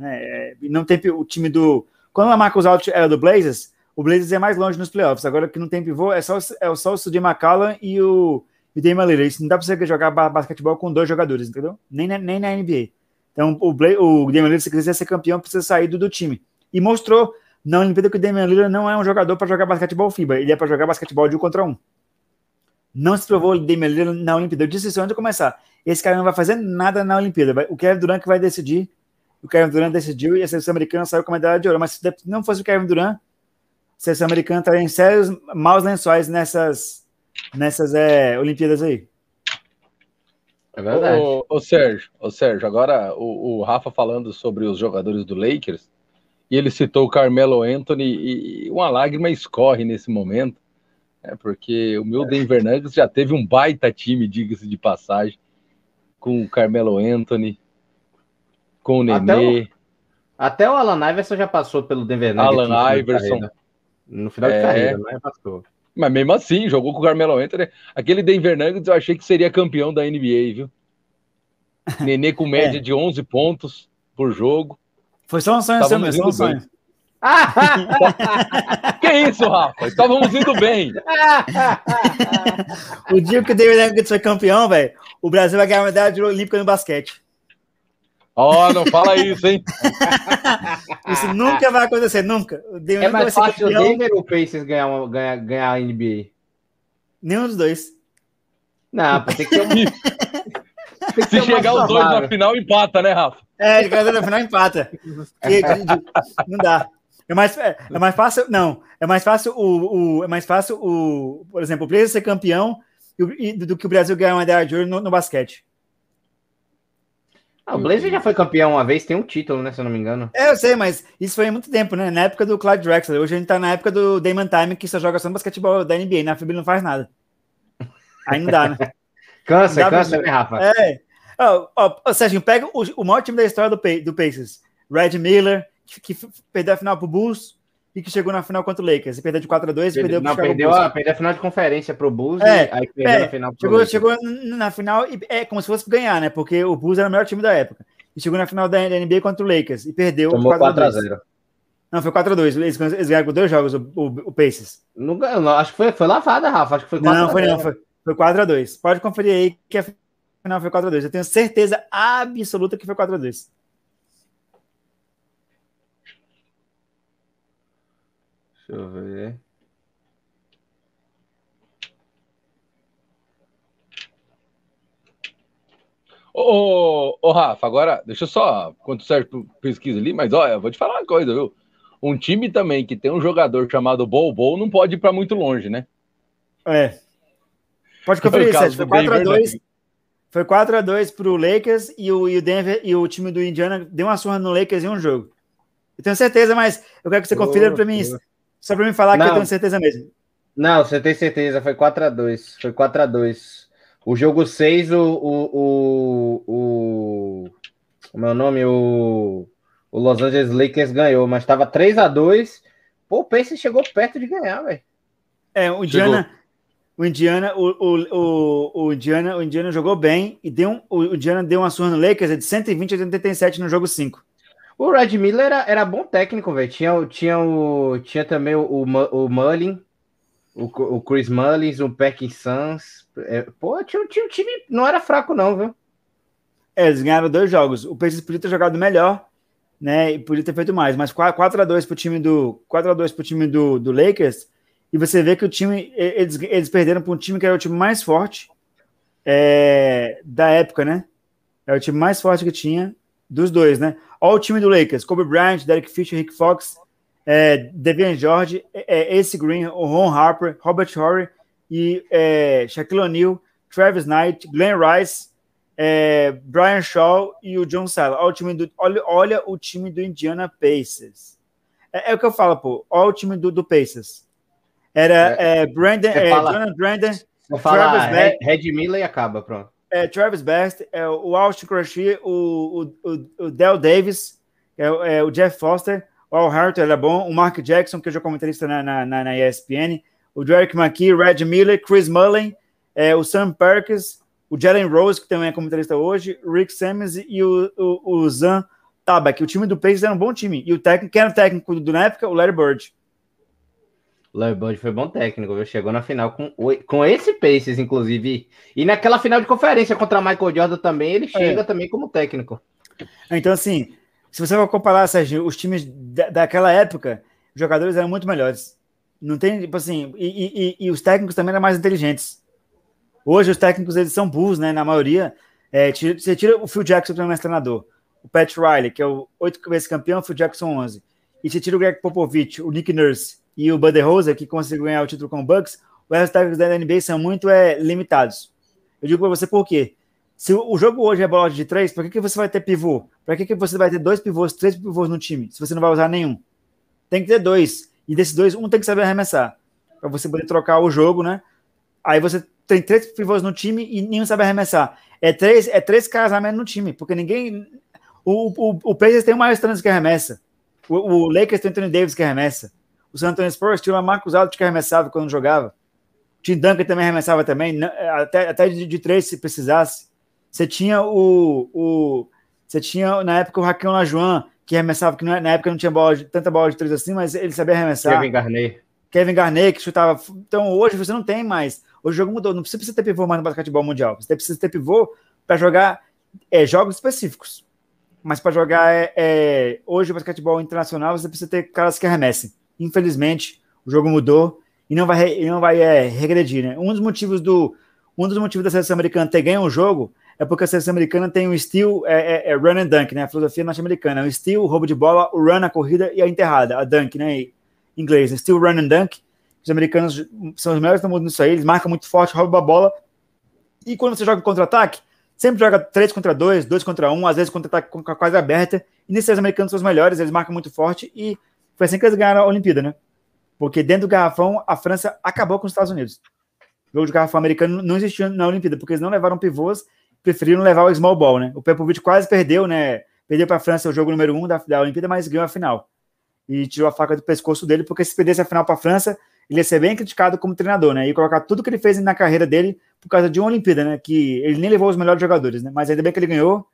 É, não tem o time do. Quando a Marcos Alt era do Blazers, o Blazers é mais longe nos playoffs. Agora que não tem pivô, é só, é só o CJ McCallum e o e Damian Lillard. Isso não dá para você jogar basquetebol com dois jogadores, entendeu? Nem na, nem na NBA. Então, o, Blay, o Damian Lillard, se quiser ser campeão, precisa sair do, do time. E mostrou na Olimpíada que o Damian Lillard não é um jogador para jogar basquetebol FIBA, ele é para jogar basquetebol de um contra um. Não se provou o Damian Lillard na Olimpíada. Eu disse isso antes de começar. Esse cara não vai fazer nada na Olimpíada. O Kevin Durant que vai decidir. O Kevin Durant decidiu e a seleção americana saiu com a medalha de ouro. Mas se não fosse o Kevin Durant, a seleção americana estaria em sérios maus lençóis nessas nessas é, Olimpíadas aí. É verdade. Ô, ô, Sérgio, ô, Sérgio, agora o, o, Rafa falando sobre os jogadores do Lakers, e ele citou o Carmelo Anthony, e uma lágrima escorre nesse momento, né, porque o meu Denver Nuggets já teve um baita time, diga-se de passagem, com o Carmelo Anthony, com o Nenê. Até o Alan Iverson já passou pelo Denver Nuggets. Alan Iverson. No final de é. carreira, não é? Passou. Mas mesmo assim, jogou com o Carmelo Anthony. Aquele Denver Nuggets eu achei que seria campeão da NBA, viu? Nenê com média é. de 11 pontos por jogo. Foi só um sonho seu mesmo, só um sonho. que isso, Rafa? Estávamos indo bem. o dia que o David Nuggets foi campeão, velho, o Brasil vai ganhar uma medalha olímpica no basquete. Ó, oh, não fala isso, hein? isso nunca vai acontecer, nunca. É mais fácil o Denver ou o Pacers ganhar, uma, ganhar, ganhar a NBA? Nenhum dos dois. Não, tem que ter um... Se chegar os dois na final, empata, né, Rafa? É, de na final empata. não dá. É mais, é, é, mais fácil, não. É mais fácil o, o é mais fácil o, por exemplo, o Brasil ser campeão e, do que o Brasil ganhar uma medalha de ouro no, no basquete. Ah, o Blazer já foi campeão uma vez, tem um título, né? Se eu não me engano. É, eu sei, mas isso foi há muito tempo, né? Na época do Clyde Drexler. Hoje a gente tá na época do Damon Time, que só joga só no basquetebol da NBA. Na FIB não faz nada. Aí não dá, né? cansa, dá cansa, né, Rafa? É. Ó, oh, Sérgio, pega o, o maior time da história do, do Pacers. Red Miller, que, que perdeu a final pro Bulls e que chegou na final contra o Lakers. E perdeu de 4 a 2 perdeu, não, perdeu, a, perdeu a final de conferência pro Bulls é, e aí perdeu é, a final pro chegou, chegou na final e é como se fosse ganhar, né? Porque o Bulls era o melhor time da época. E chegou na final da NBA contra o Lakers e perdeu Tomou 4 a 0 Não, foi 4x2. Eles, eles ganharam com dois jogos, o, o, o Pacers. Não, não, acho que foi, foi lavada, Rafa. Acho que foi 4 Não, foi não. Foi, foi 4x2. Pode conferir aí que a final foi 4x2. Eu tenho certeza absoluta que foi 4x2. Deixa eu ver. Ô, ô, ô, Rafa, agora, deixa eu só, quanto Sérgio pesquisa ali, mas olha, vou te falar uma coisa, viu? Um time também que tem um jogador chamado Bobo não pode ir para muito longe, né? É. Pode conferir, Sérgio. Foi 4x2. Foi 4x2 pro Lakers e o, e o Denver e o time do Indiana deu uma surra no Lakers em um jogo. Eu tenho certeza, mas eu quero que você confira para mim. Só para me falar não, que eu tenho certeza mesmo. Não, você tem certeza, foi 4x2. Foi 4x2. O jogo 6, o, o, o, o. O meu nome, o. O Los Angeles Lakers ganhou, mas estava 3 x 2 Pô, o Pace chegou perto de ganhar, velho. É, o Indiana. O Indiana, o, o, o, o, Indiana, o Indiana jogou bem e deu um, o Indiana deu uma surra no Lakers de 120 a 87 no jogo 5. O Red Miller era, era bom técnico, velho. Tinha, tinha, o, tinha também o, o, o Mullin, o, o Chris Mullins, o Parkinsons. É, pô, tinha, tinha um time. Não era fraco, não, viu? É, eles ganharam dois jogos. O Pacers podia ter jogado melhor, né? E podia ter feito mais. Mas 4x2 pro time do. 4x2 pro time do, do Lakers. E você vê que o time. Eles, eles perderam para um time que era o time mais forte é, da época, né? É o time mais forte que tinha dos dois, né? Olha o time do Lakers: Kobe Bryant, Derek Fisher, Rick Fox, é, Devian George, é, Ace Green, Ron Harper, Robert Horry e é, Shaquille O'Neal, Travis Knight, Glenn Rice, é, Brian Shaw e o John Sala. Olha o time do, olha, olha o time do Indiana Pacers. É, é, o que eu falo, pô. Olha o time do, do Pacers. Era é, é Brandon, é, fala, Jonathan Brandon, Travis Red, Red Miller e acaba, pronto é, Travis Best, é, o Austin Crochet, o, o, o, Del Davis, é, é, o Jeff Foster, o Al Harton, ele é bom, o Mark Jackson, que é o comentarista na, na, na, ESPN, o Derek McKee, Red Miller, Chris Mullen, é, o Sam Perkins, o Jalen Rose, que também é comentarista hoje, o Rick Simmons e o, o, o Zan Tabak. O time do Pacers era um bom time. E o técnico, era o técnico do, na época? O Larry Bird. Larry Bird foi bom técnico, viu? Chegou na final com, com esse Pacers, inclusive. E naquela final de conferência contra Michael Jordan também, ele chega é. também como técnico. Então, assim, se você for comparar, Sérgio, os times da, daquela época, os jogadores eram muito melhores. Não tem, tipo assim, e, e, e, os técnicos também eram mais inteligentes. Hoje, os técnicos, eles são burros, né? Na maioria. É, tira, você tira o Phil Jackson, que é o treinador. O Pat Riley, que é o oito vezes campeão, o Phil Jackson 11. E você tira o Greg Popovich, o Nick Nurse e o Buddy Rose, que conseguiu ganhar o título com o Bucks, os resultados da NBA são muito é, limitados. Eu digo para você por quê? Se o jogo hoje é bola de três, para que, que você vai ter pivô? Para que, que você vai ter dois pivôs, três pivôs no time, se você não vai usar nenhum? Tem que ter dois. E desses dois, um tem que saber arremessar. Para você poder trocar o jogo, né? Aí você tem três pivôs no time e nenhum sabe arremessar. É três, é três caras a menos no time, porque ninguém. O, o, o Pacers tem o Miles Turner que arremessa. O, o Lakers tem o Anthony Davis que arremessa. O San Antonio Spurs tinha o Marcos Aldo que arremessava quando jogava. Tim Duncan também arremessava também, até, até de, de três se precisasse. Você tinha o, o você tinha na época o Raquel Lajuan, que arremessava, que na época não tinha bola de, tanta bola de três assim, mas ele sabia arremessar. Kevin Garnett. Kevin Garnett, que chutava. Então hoje você não tem mais. Hoje o jogo mudou. Não precisa ter pivô mais no basquetebol mundial. Você precisa ter pivô para jogar é, jogos específicos. Mas para jogar é, é, hoje o basquetebol internacional, você precisa ter caras que arremessem. Infelizmente, o jogo mudou e não vai, não vai é, regredir. Né? Um dos motivos do um dos motivos da seleção americana ter ganho o jogo é porque a seleção americana tem um estilo é, é, é run and dunk, né? A filosofia norte-americana. É um estilo, roubo de bola, o run, a corrida e a enterrada, a dunk, né? Em inglês. Estilo run and dunk. Os americanos são os melhores do mundo nisso aí. Eles marcam muito forte, roubam a bola. E quando você joga contra-ataque, sempre joga 3 contra 2, 2 contra 1, às vezes contra-ataque com a quase aberta. E nesses os americanos são os melhores, eles marcam muito forte. E foi assim que eles ganharam a Olimpíada, né? Porque dentro do garrafão, a França acabou com os Estados Unidos. O jogo de garrafão americano não existiu na Olimpíada, porque eles não levaram pivôs, preferiram levar o small ball, né? O Pepovic quase perdeu, né? Perdeu para a França o jogo número um da, da Olimpíada, mas ganhou a final. E tirou a faca do pescoço dele, porque se perdesse a final para a França, ele ia ser bem criticado como treinador, né? E colocar tudo que ele fez na carreira dele por causa de uma Olimpíada, né? Que ele nem levou os melhores jogadores, né? Mas ainda bem que ele ganhou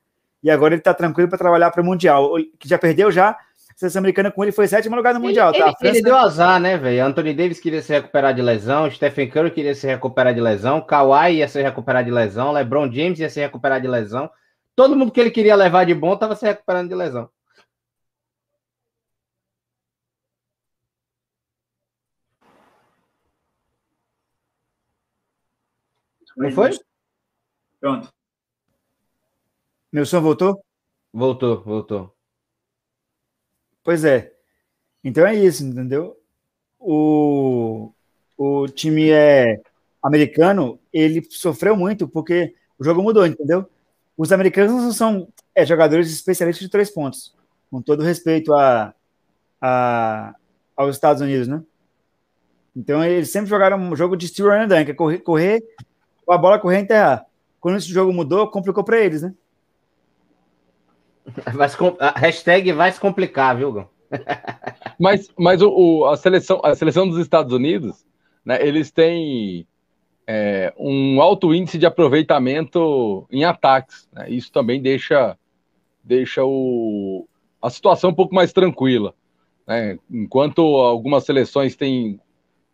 e agora ele tá tranquilo para trabalhar para o Mundial, que já perdeu já. A seleção americana com ele foi sétimo lugar no Mundial, ele, tá? Ele, França... ele, deu azar, né, velho? Anthony Davis queria se recuperar de lesão, Stephen Curry queria se recuperar de lesão, Kawhi ia se recuperar de lesão, LeBron James ia se recuperar de lesão. Todo mundo que ele queria levar de bom tava se recuperando de lesão. Não foi? Pronto. Meu som voltou? Voltou, voltou. Pois é. Então é isso, entendeu? O, o time é americano, ele sofreu muito porque o jogo mudou, entendeu? Os americanos não são é, jogadores especialistas de três pontos, com todo respeito a, a, aos Estados Unidos, né? Então eles sempre jogaram um jogo de steel run and dunk, é correr, correr a bola correr e enterrar. Quando esse jogo mudou, complicou para eles, né? Vai se, a hashtag vai se complicar, viu, Gão? mas mas o, o, a, seleção, a seleção dos Estados Unidos, né, eles têm é, um alto índice de aproveitamento em ataques. Né? Isso também deixa, deixa o, a situação um pouco mais tranquila. Né? Enquanto algumas seleções têm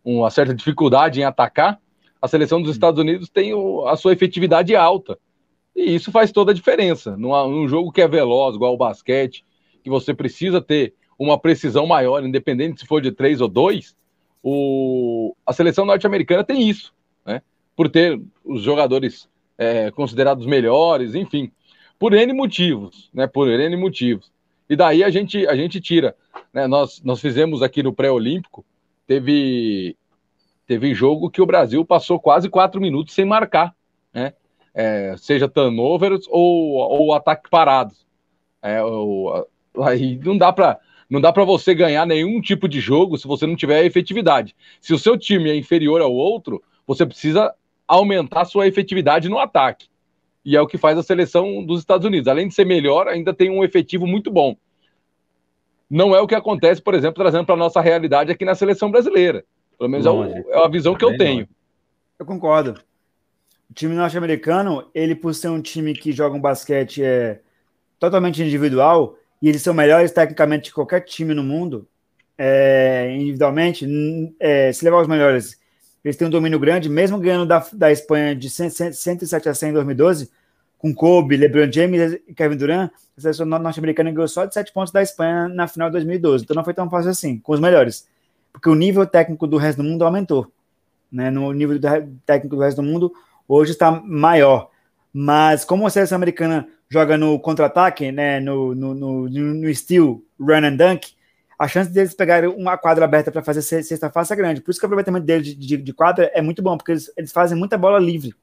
uma certa dificuldade em atacar, a seleção dos Estados Unidos tem o, a sua efetividade alta. E isso faz toda a diferença. Num, num jogo que é veloz, igual o basquete, que você precisa ter uma precisão maior, independente se for de três ou dois, o, a seleção norte-americana tem isso, né? Por ter os jogadores é, considerados melhores, enfim, por N motivos, né? Por N motivos. E daí a gente, a gente tira. Né? Nós, nós fizemos aqui no pré-olímpico, teve Teve jogo que o Brasil passou quase quatro minutos sem marcar? É, seja turnovers ou, ou ataque parado. É, ou, aí não dá para não dá para você ganhar nenhum tipo de jogo se você não tiver efetividade. Se o seu time é inferior ao outro, você precisa aumentar sua efetividade no ataque. E é o que faz a seleção dos Estados Unidos. Além de ser melhor, ainda tem um efetivo muito bom. Não é o que acontece, por exemplo, trazendo para a nossa realidade aqui na seleção brasileira. Pelo menos é, o, é, a visão que eu tenho. Eu concordo. O time norte-americano, ele por ser um time que joga um basquete é totalmente individual e eles são melhores tecnicamente que qualquer time no mundo, é, individualmente, é, se levar os melhores, eles têm um domínio grande, mesmo ganhando da, da Espanha de 100, 107 a 100 em 2012, com Kobe, LeBron James e Kevin Durant, a seleção norte-americana ganhou só de 7 pontos da Espanha na final de 2012, então não foi tão fácil assim, com os melhores porque o nível técnico do resto do mundo aumentou. Né? No nível do técnico do resto do mundo, hoje está maior. Mas como a seleção americana joga no contra-ataque, né, no, no, no, no estilo run and dunk, a chance deles pegarem uma quadra aberta para fazer sexta face é grande. Por isso que o aproveitamento deles de, de, de, quadra é muito bom, porque eles, eles fazem muita bola livre.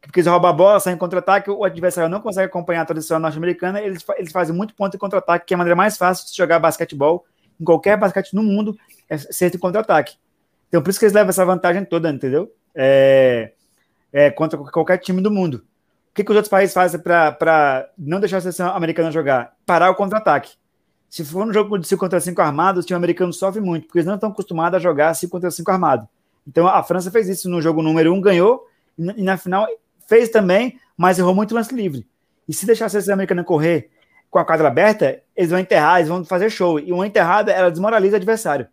Porque eles roubam a bola, saem em contra-ataque, o adversário não consegue acompanhar a tradição norte-americana, eles, eles fazem muito ponto em contra-ataque, que é a maneira mais fácil de jogar basquetebol em qualquer basquete no mundo, é ser de contra-ataque. Então, por isso que eles levam essa vantagem toda, entendeu? É, é, contra qualquer time do mundo. O que, que os outros países fazem para não deixar a seleção americana jogar? Parar o contra-ataque. Se for um jogo de 5 contra 5 armado, o time americano sofre muito, porque eles não estão acostumados a jogar 5 contra 5 armado. Então a França fez isso no jogo número 1, um, ganhou, e na final fez também, mas errou muito lance livre. E se deixar a seleção americana correr com a quadra aberta, eles vão enterrar, eles vão fazer show. E uma enterrada, ela desmoraliza o adversário.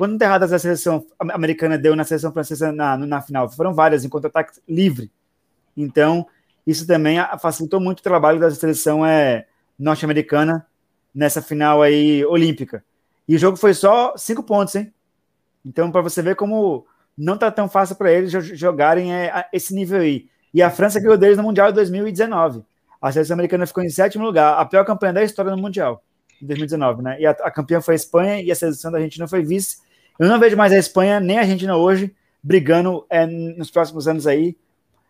Quando enterradas a seleção americana deu na seleção francesa na, na final, foram várias em contra-ataque livre. Então, isso também facilitou muito o trabalho da seleção é, norte-americana nessa final aí olímpica. E o jogo foi só cinco pontos, hein? Então, para você ver como não tá tão fácil para eles jogarem é, esse nível aí. E a França ganhou deles no Mundial de 2019. A seleção americana ficou em sétimo lugar, a pior campanha da história no Mundial, em 2019, né? E a, a campeã foi a Espanha e a seleção da Argentina foi vice. Eu não vejo mais a Espanha nem a Argentina hoje brigando é, nos próximos anos aí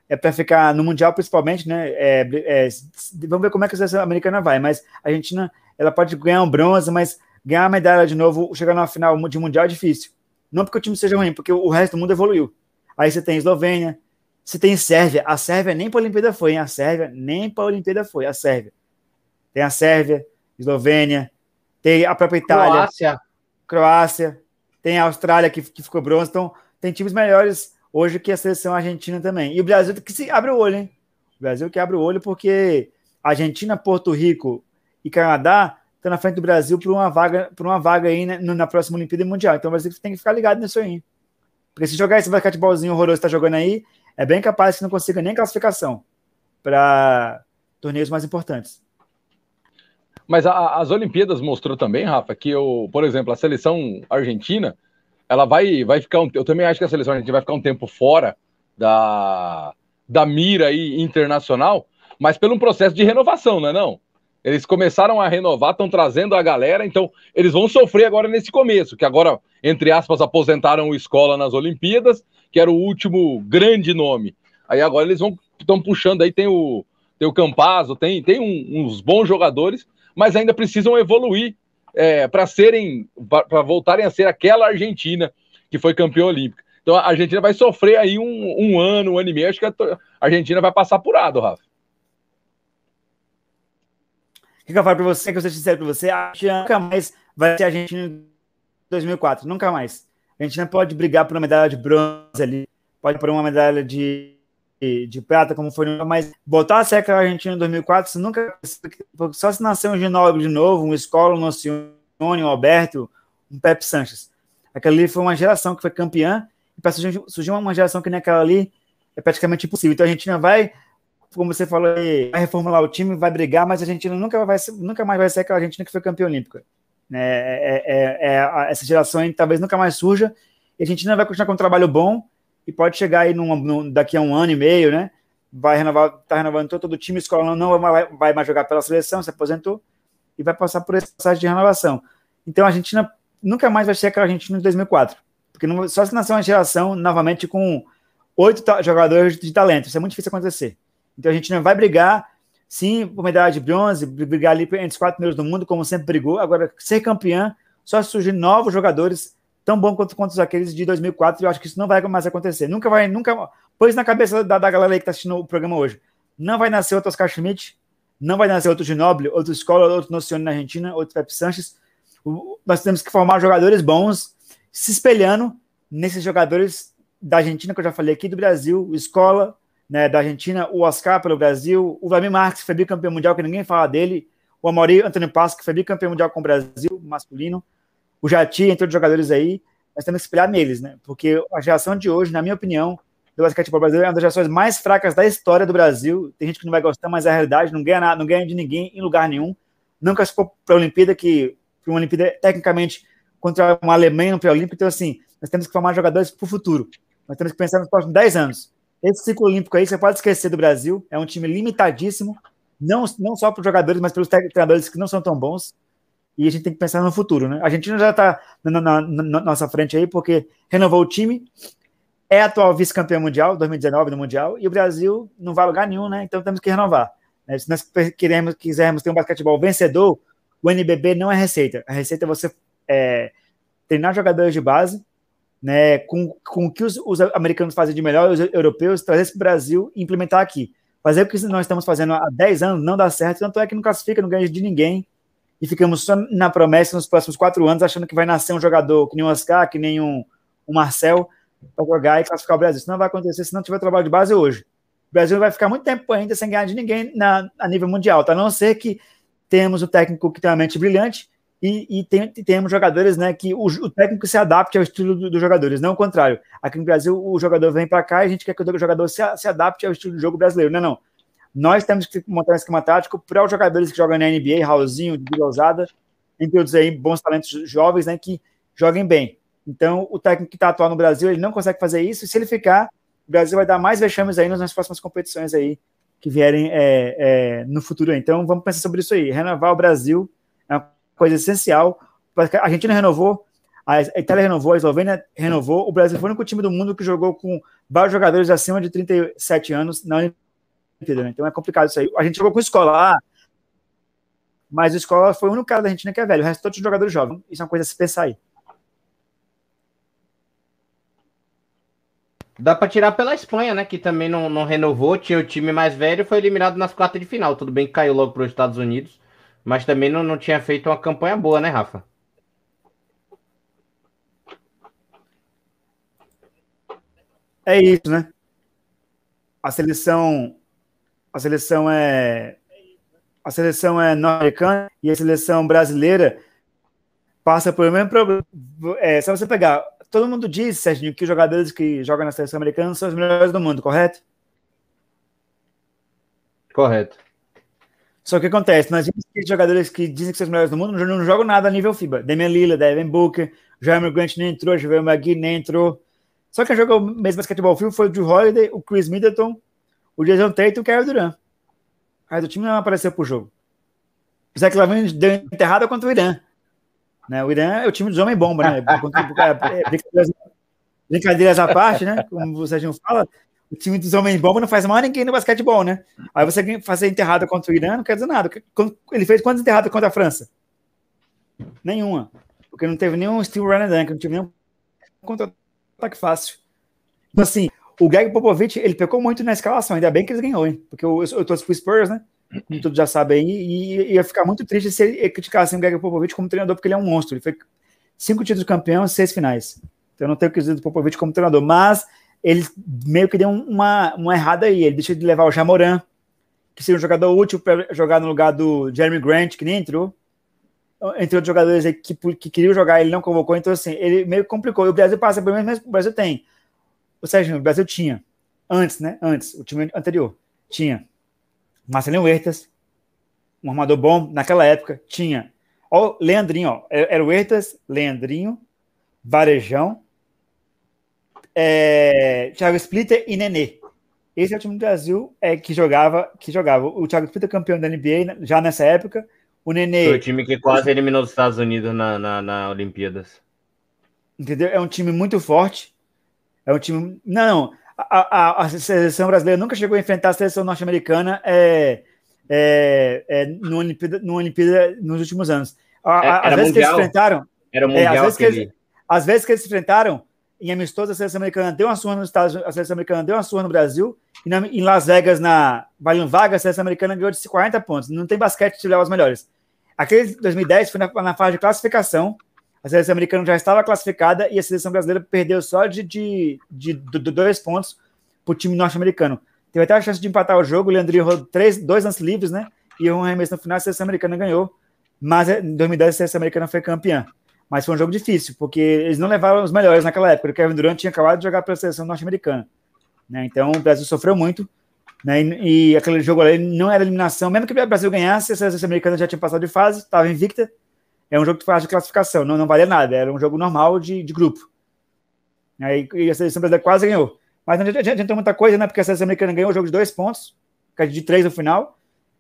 é para ficar no mundial principalmente, né? É, é, vamos ver como é que a seleção americana vai, mas a Argentina ela pode ganhar um bronze, mas ganhar a medalha de novo, chegar na final de mundial é difícil. Não porque o time seja ruim, porque o resto do mundo evoluiu. Aí você tem Eslovênia, você tem Sérvia. A Sérvia nem para a Olimpíada foi, hein? A Sérvia nem para a Olimpíada foi. A Sérvia. Tem a Sérvia, Eslovênia, tem a própria Itália. Croácia. Croácia tem a Austrália que, que ficou bronze, então tem times melhores hoje que a seleção argentina também. E o Brasil que se abre o olho, hein? O Brasil que abre o olho porque Argentina, Porto Rico e Canadá estão na frente do Brasil por uma vaga, por uma vaga aí na, na próxima Olimpíada Mundial. Então o Brasil tem que ficar ligado nisso aí. Porque se jogar esse basquetebolzinho horroroso que está jogando aí, é bem capaz que não consiga nem classificação para torneios mais importantes. Mas a, as Olimpíadas mostrou também, Rafa, que, o, por exemplo, a seleção argentina, ela vai, vai ficar. Um, eu também acho que a seleção argentina vai ficar um tempo fora da, da mira aí internacional, mas pelo um processo de renovação, não é não? Eles começaram a renovar, estão trazendo a galera, então eles vão sofrer agora nesse começo, que agora, entre aspas, aposentaram o Escola nas Olimpíadas, que era o último grande nome. Aí agora eles vão estão puxando aí, tem o, tem o Campazzo, tem, tem um, uns bons jogadores, mas ainda precisam evoluir é, para serem, para voltarem a ser aquela Argentina que foi campeã olímpica. Então a Argentina vai sofrer aí um, um ano, um ano e meio. Acho que a Argentina vai passar apurado, Rafa. O que eu falo para você, que eu sou sincero para você, a Argentina nunca mais vai ser a Argentina em 2004, nunca mais. A Argentina pode brigar por uma medalha de bronze ali, pode por uma medalha de de prata, como foi, mas botar a seca na Argentina em 2004, você nunca. Só se nascer um Ginóbili de novo, um Escola, um Nocione, um Alberto, um Pepe Sanches. Aquela ali foi uma geração que foi campeã, e para surgir, surgir uma geração que nem aquela ali, é praticamente impossível. Então a Argentina vai, como você falou, vai reformular o time, vai brigar, mas a Argentina nunca, vai nunca mais vai ser aquela Argentina que foi campeã olímpica. É, é, é, é essa geração talvez nunca mais surja, e a Argentina vai continuar com um trabalho bom, e pode chegar aí num, num, daqui a um ano e meio, né? Vai renovar, tá renovando todo o time, escola não vai, vai mais jogar pela seleção, se aposentou e vai passar por esse processo de renovação. Então a Argentina nunca mais vai ser aquela Argentina de 2004, porque não, só se nascer uma geração novamente com oito jogadores de talento, isso é muito difícil acontecer. Então a Argentina vai brigar, sim, por medalha de bronze, brigar ali entre os quatro primeiros do mundo, como sempre brigou. Agora, ser campeã, só surgir novos jogadores tão bom quanto, quanto aqueles de 2004, e eu acho que isso não vai mais acontecer. Nunca vai, nunca. Pôs na cabeça da, da galera aí que está assistindo o programa hoje. Não vai nascer outro Oscar Schmidt, não vai nascer outro Ginoble, outro Escola, outro Nocione na Argentina, outro Pepe Sanches. Nós temos que formar jogadores bons, se espelhando nesses jogadores da Argentina, que eu já falei aqui, do Brasil, o Escola, né, da Argentina, o Oscar pelo Brasil, o Vladimir Marques, que foi bicampeão mundial, que ninguém fala dele, o Amaury Antônio Passo, que foi bicampeão mundial com o Brasil, masculino, o Jati, entre outros jogadores aí, nós temos que espelhar neles, né? Porque a geração de hoje, na minha opinião, do basquetebol brasileiro é uma das gerações mais fracas da história do Brasil. Tem gente que não vai gostar, mas é a realidade, não ganha nada, não ganha de ninguém em lugar nenhum. Nunca for para a Olimpíada, que para uma Olimpíada, tecnicamente, contra uma Alemanha no pré-olímpico, então assim, nós temos que formar jogadores para o futuro. Nós temos que pensar nos próximos 10 anos. Esse ciclo olímpico aí, você pode esquecer do Brasil, é um time limitadíssimo, não, não só para os jogadores, mas pelos treinadores que não são tão bons e a gente tem que pensar no futuro, né? A Argentina já está na, na, na, nossa frente aí, porque renovou o time, é atual vice-campeão mundial, 2019 no Mundial, e o Brasil não vai lugar nenhum, né? Então temos que renovar. Né? Se nós queremos, quisermos ter um basquetebol vencedor, o NBB não é receita. A receita é você é, treinar jogadores de base, né, com, com o que os, os, americanos fazem de melhor, os europeus, trazer para o Brasil e implementar aqui. Fazer o que nós estamos fazendo há 10 anos não dá certo, tanto é que não classifica, não ganha de ninguém, e ficamos só na promessa nos próximos quatro anos, achando que vai nascer um jogador que nem o Oscar, que nem um, um Marcel, para jogar e classificar o Brasil. Isso não vai acontecer se não tiver trabalho de base hoje. O Brasil vai ficar muito tempo ainda sem ganhar de ninguém na, a nível mundial, tá? a não ser que temos um técnico que tem uma mente brilhante e, e tem, temos jogadores né, que o, o, técnico se adapte ao estilo dos do jogadores, não o contrário. Aqui no Brasil, o jogador vem para cá e a gente quer que o jogador se, se adapte ao estilo do jogo brasileiro. Não, não. Nós temos que montar um esquema tático para os jogadores que jogam na NBA, Raulzinho, Ousada, entre outros aí, bons talentos jovens né, que joguem bem. Então, o técnico que está atuando no Brasil, ele não consegue fazer isso, e se ele ficar, o Brasil vai dar mais vexames aí nas próximas competições aí que vierem é, é, no futuro. Então, vamos pensar sobre isso aí. Renovar o Brasil é uma coisa essencial. A Argentina renovou, a Itália renovou, a Eslovênia renovou. O Brasil foi o único time do mundo que jogou com vários jogadores acima de 37 anos na Né? Então, é complicado isso aí. A gente jogou com escolar, mas o escola foi o único cara da Argentina que é velho. O resto todos os jogadores jovens. Isso é uma coisa a se pensar aí. Dá para tirar pela Espanha, né? Que também não, não renovou, tinha o time mais velho foi eliminado nas quartas de final. Tudo bem que caiu logo para os Estados Unidos, mas também não, não tinha feito uma campanha boa, né, Rafa? É isso, né? A seleção, a seleção é a seleção é norte-americana e a seleção brasileira passa por mesmo problema. É, se você pegar todo mundo diz, Serginho, que os jogadores que jogam na seleção americana são os melhores do mundo, correto? Correto. Só que acontece, nós vimos que jogadores que dizem que são os melhores do mundo não, jogam nada a nível FIBA. Damian Lillard, Devin Booker, Jeremy Grant nem entrou, Javier McGee nem entrou. Só quem jogou mesmo basquetebol FIBA foi o Drew Holiday, o Chris Middleton, o Jason Tate e o Kevin Durant. Aí do time não apareceu pro jogo. O Zé Clavin deu enterrada contra o Irã. Né? O Irã é o time dos homens bomba, né? Brincadeiras à parte, né? Como o Serginho fala, o time dos homens bomba não faz mal a ninguém no basquetebol, né? Aí você fazer enterrada contra o Irã não quer dizer nada. Ele fez quantas enterradas contra a França? Nenhuma. Porque não teve nenhum Steve Running Dunk, não teve nenhum contra-ataque fácil. Então, assim, o Greg Popovich, ele pecou muito na escalação, ainda bem que eles ganhou, hein? Porque eu, eu, eu torço pro Spurs, né? como todos já sabem, e, e ia ficar muito triste se ele criticasse o Greg Popovich como treinador, porque ele é um monstro. Ele foi cinco títulos campeão, seis finais. Então eu não tenho que dizer do Popovich como treinador, mas ele meio que deu uma, uma errada aí. Ele deixou de levar o Jamoran, que seria um jogador útil para jogar no lugar do Jeremy Grant, que nem entrou. Entre outros jogadores que, que queriam jogar, ele não convocou. Então, assim, ele meio que complicou. E o Brasil passa por mas o Brasil tem. O Sérgio, o Brasil tinha. Antes, né? Antes, o time anterior. Tinha Marcelinho Huertas, um armador bom naquela época, tinha ó, Leandrinho, ó, era o Huertas, Leandrinho, Varejão, é, Thiago Splitter e Nenê. Esse é o time do Brasil é, que jogava, que jogava. O Thiago Splitter campeão da NBA já nessa época. O Nenê. Foi o time que quase eliminou os Estados Unidos na, na, na Olimpíadas. Entendeu? É um time muito forte. É um time. Não, a, a, a, seleção brasileira nunca chegou a enfrentar a seleção norte-americana é, é, é, no, Olimpíada, no Olimpíada nos últimos anos. A, às vezes mundial. que eles se enfrentaram. Era mundial. É, às, vezes aquele... eles, às, vezes que eles, se enfrentaram em amistoso, a seleção americana deu uma surra nos Estados a seleção americana deu uma surra no Brasil, e na, em Las Vegas, na Valendo Vaga, a seleção americana ganhou de 40 pontos. Não tem basquete de levar os melhores. Aquele 2010 foi na, na fase de classificação a seleção americana já estava classificada e a seleção brasileira perdeu só de, de, de, de dois pontos para o time norte-americano. Teve até a chance de empatar o jogo, o Leandrinho errou três, dois lances livres, né? E um arremesso no final, a seleção americana ganhou. Mas em 2010 a seleção americana foi campeã. Mas foi um jogo difícil, porque eles não levaram os melhores naquela época. O Kevin Durant tinha acabado de jogar pela seleção norte-americana. Né? Então o Brasil sofreu muito. Né? E, e, aquele jogo ali não era eliminação. Mesmo que o Brasil ganhasse, a seleção americana já tinha passado de fase, estava invicta é um jogo que faz de classificação, não, não valia nada, era um jogo normal de, de grupo. Aí, e a seleção brasileira quase ganhou. Mas não adiantou muita coisa, né? Porque a seleção americana ganhou o jogo de dois pontos, de três no final,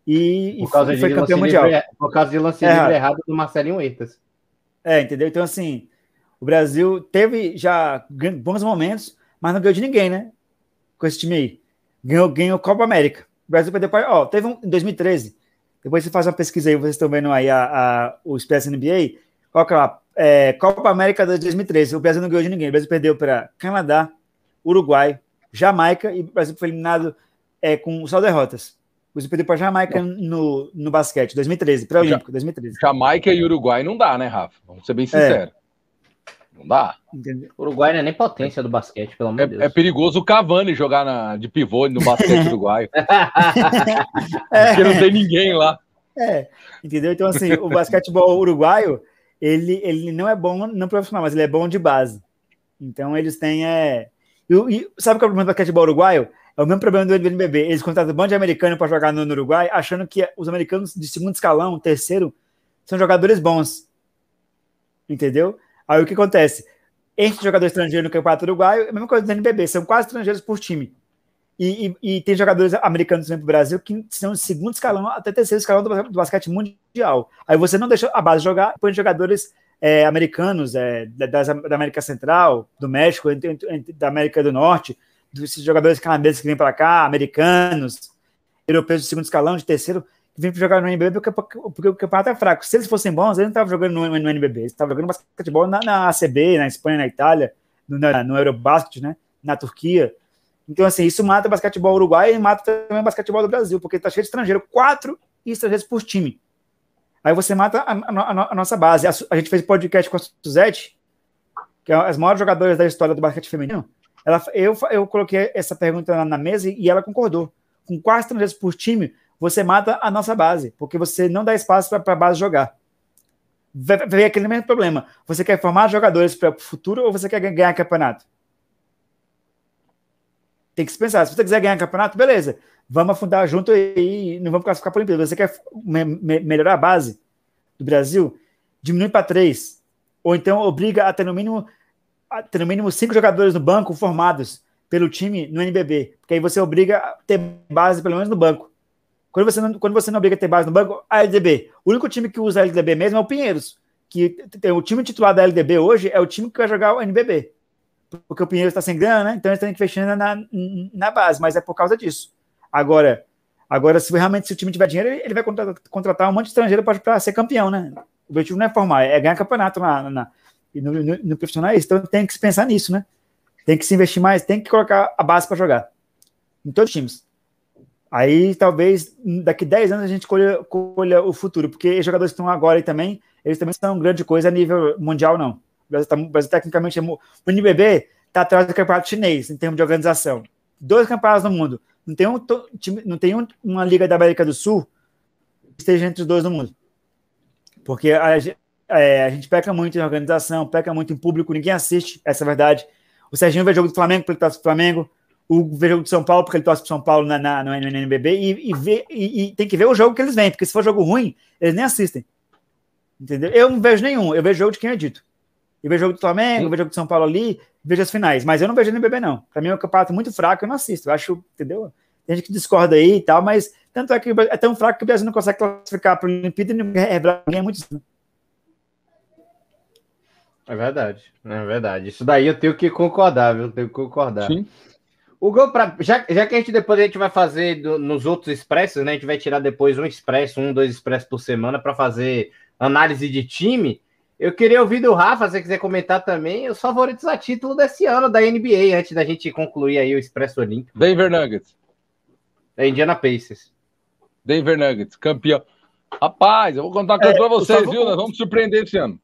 e, por causa e foi campeão mundial. Livre, por causa de lance é, livre errado do Marcelinho Eitas. É, entendeu? Então, assim, o Brasil teve já bons momentos, mas não ganhou de ninguém, né? Com esse time aí. Ganhou, ganhou Copa América. O Brasil perdeu para. Ó, teve um em 2013 depois você faz uma pesquisa aí, vocês estão vendo aí a, a, o Express NBA. Coloca lá, é, Copa América de 2013. O Brasil não ganhou de ninguém. O Brasil perdeu para Canadá, Uruguai, Jamaica e o Brasil foi eliminado é com só derrotas. O Brasil perdeu para Jamaica no, no basquete, 2013, pré-olímpico, 2013. Jamaica e Uruguai não dá, né, Rafa? Vamos ser bem sinceros. É. Não dá. O Uruguai não é nem potência do basquete, pelo amor é, de Deus. É perigoso o Cavani jogar na, de pivô no basquete uruguaio. é. Porque não tem ninguém lá. É, entendeu? Então, assim, o basquetebol uruguaio, ele, ele não é bom não profissional, mas ele é bom de base. Então, eles têm. É... E, e, sabe qual é o problema do basquetebol uruguaio? É o mesmo problema do NBB. Eles contratam um bando de americano para jogar no, no, Uruguai, achando que os americanos de segundo escalão, terceiro, são jogadores bons. Entendeu? Aí o que acontece? Entre jogador estrangeiro no Campeonato Uruguaio, é a mesma coisa do NBB, são quase estrangeiros por time. E, e, e tem jogadores americanos também para o Brasil que são segundo escalão até terceiro escalão do, do, basquete mundial. Aí você não deixa a base jogar, põe jogadores é, americanos é, da, da, América Central, do México, da América do Norte, dos jogadores canadenses que vêm para cá, americanos, europeus de segundo escalão, de terceiro, vêm jogar no NBB porque, porque, o campeonato é fraco. Se eles fossem bons, eles não estavam jogando no, no NBB, eles estavam jogando basquetebol na, na ACB, na Espanha, na Itália, no, no Eurobasket, né, na Turquia. Então, assim, isso mata o basquetebol uruguai e mata também o basquetebol do Brasil, porque está cheio de estrangeiro, quatro estrangeiros por time. Aí você mata a, a, a nossa base. A, a, gente fez podcast com a Suzette, que é as maiores jogadoras da história do basquete feminino. Ela, eu, eu coloquei essa pergunta na, na mesa e ela concordou. Com quatro estrangeiros por time, você mata a nossa base, porque você não dá espaço para a base jogar. Vem aquele mesmo problema. Você quer formar jogadores para o futuro ou você quer ganhar campeonato? Tem que se pensar. Se você quiser ganhar campeonato, beleza. Vamos afundar junto e não vamos para a Olimpíada. Você quer me me melhorar a base do Brasil? Diminui para três. Ou então obriga a ter no mínimo a ter no mínimo cinco jogadores no banco formados pelo time no NBB. Porque aí você obriga a ter base pelo menos no banco. Quando você não, quando você não obriga a ter base no banco, a LDB. O único time que usa a LDB mesmo é o Pinheiros. Que tem o time titular da LDB hoje é o time que vai jogar o NBB. Porque o Pinheiros está sem grana, né? Então eles têm que fechar na, na base, mas é por causa disso. Agora, agora se realmente se o time tiver dinheiro, ele vai contratar, contratar um monte de estrangeiro para ser campeão, né? O objetivo não é formar, é ganhar campeonato na, na no, no, no profissional. Então tem que se pensar nisso, né? Tem que se investir mais, tem que colocar a base para jogar. Em todos os times. Aí talvez daqui 10 anos a gente colha, colha o futuro, porque os jogadores que estão agora aí também, eles também são grande coisa a nível mundial, não. O Brasil, tá, o Brasil tecnicamente é. O NBB está atrás do campeonato chinês em termos de organização. Dois campeonatos no mundo. Não tem, um, não tem um, uma liga da América do Sul que esteja entre os dois no mundo. Porque a, é, a gente peca muito em organização, peca muito em público, ninguém assiste, essa é a verdade. O Serginho vê jogo do Flamengo torce pro Flamengo, o jogo do São Paulo porque ele torce pro São Paulo na, na, no NBB e, e, vê, e, e, tem que ver o jogo que eles vêm, porque se for jogo ruim, eles nem assistem. Entendeu? Eu não vejo nenhum, eu vejo jogo de quem é dito. Eu vejo jogo do Flamengo, eu vejo jogo do São Paulo ali, vejo as finais, mas eu não vejo NBB, não. Pra mim é um campeonato muito fraco, eu não assisto. Eu acho, entendeu? Tem gente que discorda aí e tal, mas tanto é que é tão fraco que o Brasil não consegue classificar para o Olimpíada e ninguém é muito. É verdade, é verdade. Isso daí eu tenho que concordar, viu? Eu tenho que concordar. Sim. O gol para já, já que a gente depois a gente vai fazer do, nos outros expressos, né? A gente vai tirar depois um expresso, um, dois expressos por semana para fazer análise de time. Eu queria ouvir do Rafa, se você quiser comentar também, os favoritos a título desse ano da NBA, antes da gente concluir aí o Expresso Olímpico. Denver Nuggets. Da Indiana Pacers. Denver Nuggets, campeão. Rapaz, eu vou contar uma coisa é, para vocês, viu? Nós vamos surpreender esse ano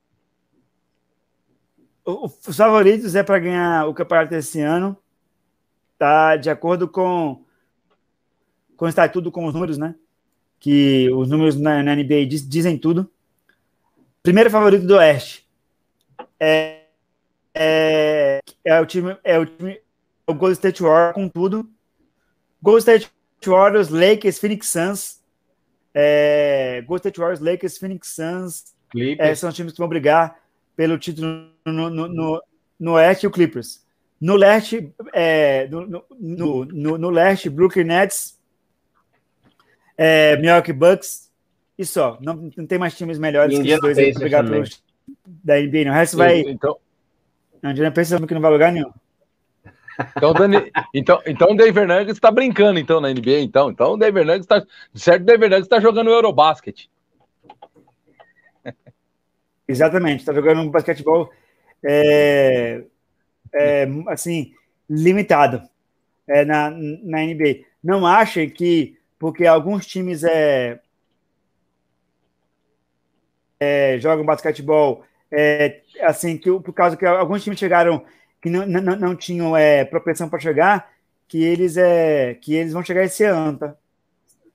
os favoritos é para ganhar o campeonato esse ano, tá de acordo com com está tudo com os números, né? Que os números na, na NBA diz, dizem tudo. Primeiro favorito do Oeste é, é, é o time é o time é o Golden State Warriors com tudo. Golden State Warriors, Lakers, Phoenix Suns, é, Golden State Warriors, Lakers, Phoenix Suns, é, são os times que vão brigar pelo título no, no, no, no Oeste e o Clippers. No leste, é, no, no, no, no, leste, Brooklyn Nets, é, Milwaukee Bucks e só. Não, não tem mais times melhores que os dois aí pegar pelos da NBA. Não. O resto vai. Então, a Indiana Pacers que não vai lugar nenhum. Então, Dani, então, então o Denver Nuggets está brincando então na NBA, então. Então o Denver Nuggets está certo, o Denver Nuggets está jogando Eurobasket. Exatamente, está jogando um basquetebol é, é, assim limitado é, na, na NBA. não achem que porque alguns times é, é, jogam basquetebol, é, assim, que por causa que alguns times chegaram que não, não, não tinham é, propensão para chegar, que eles é que eles vão chegar esse ano, tá?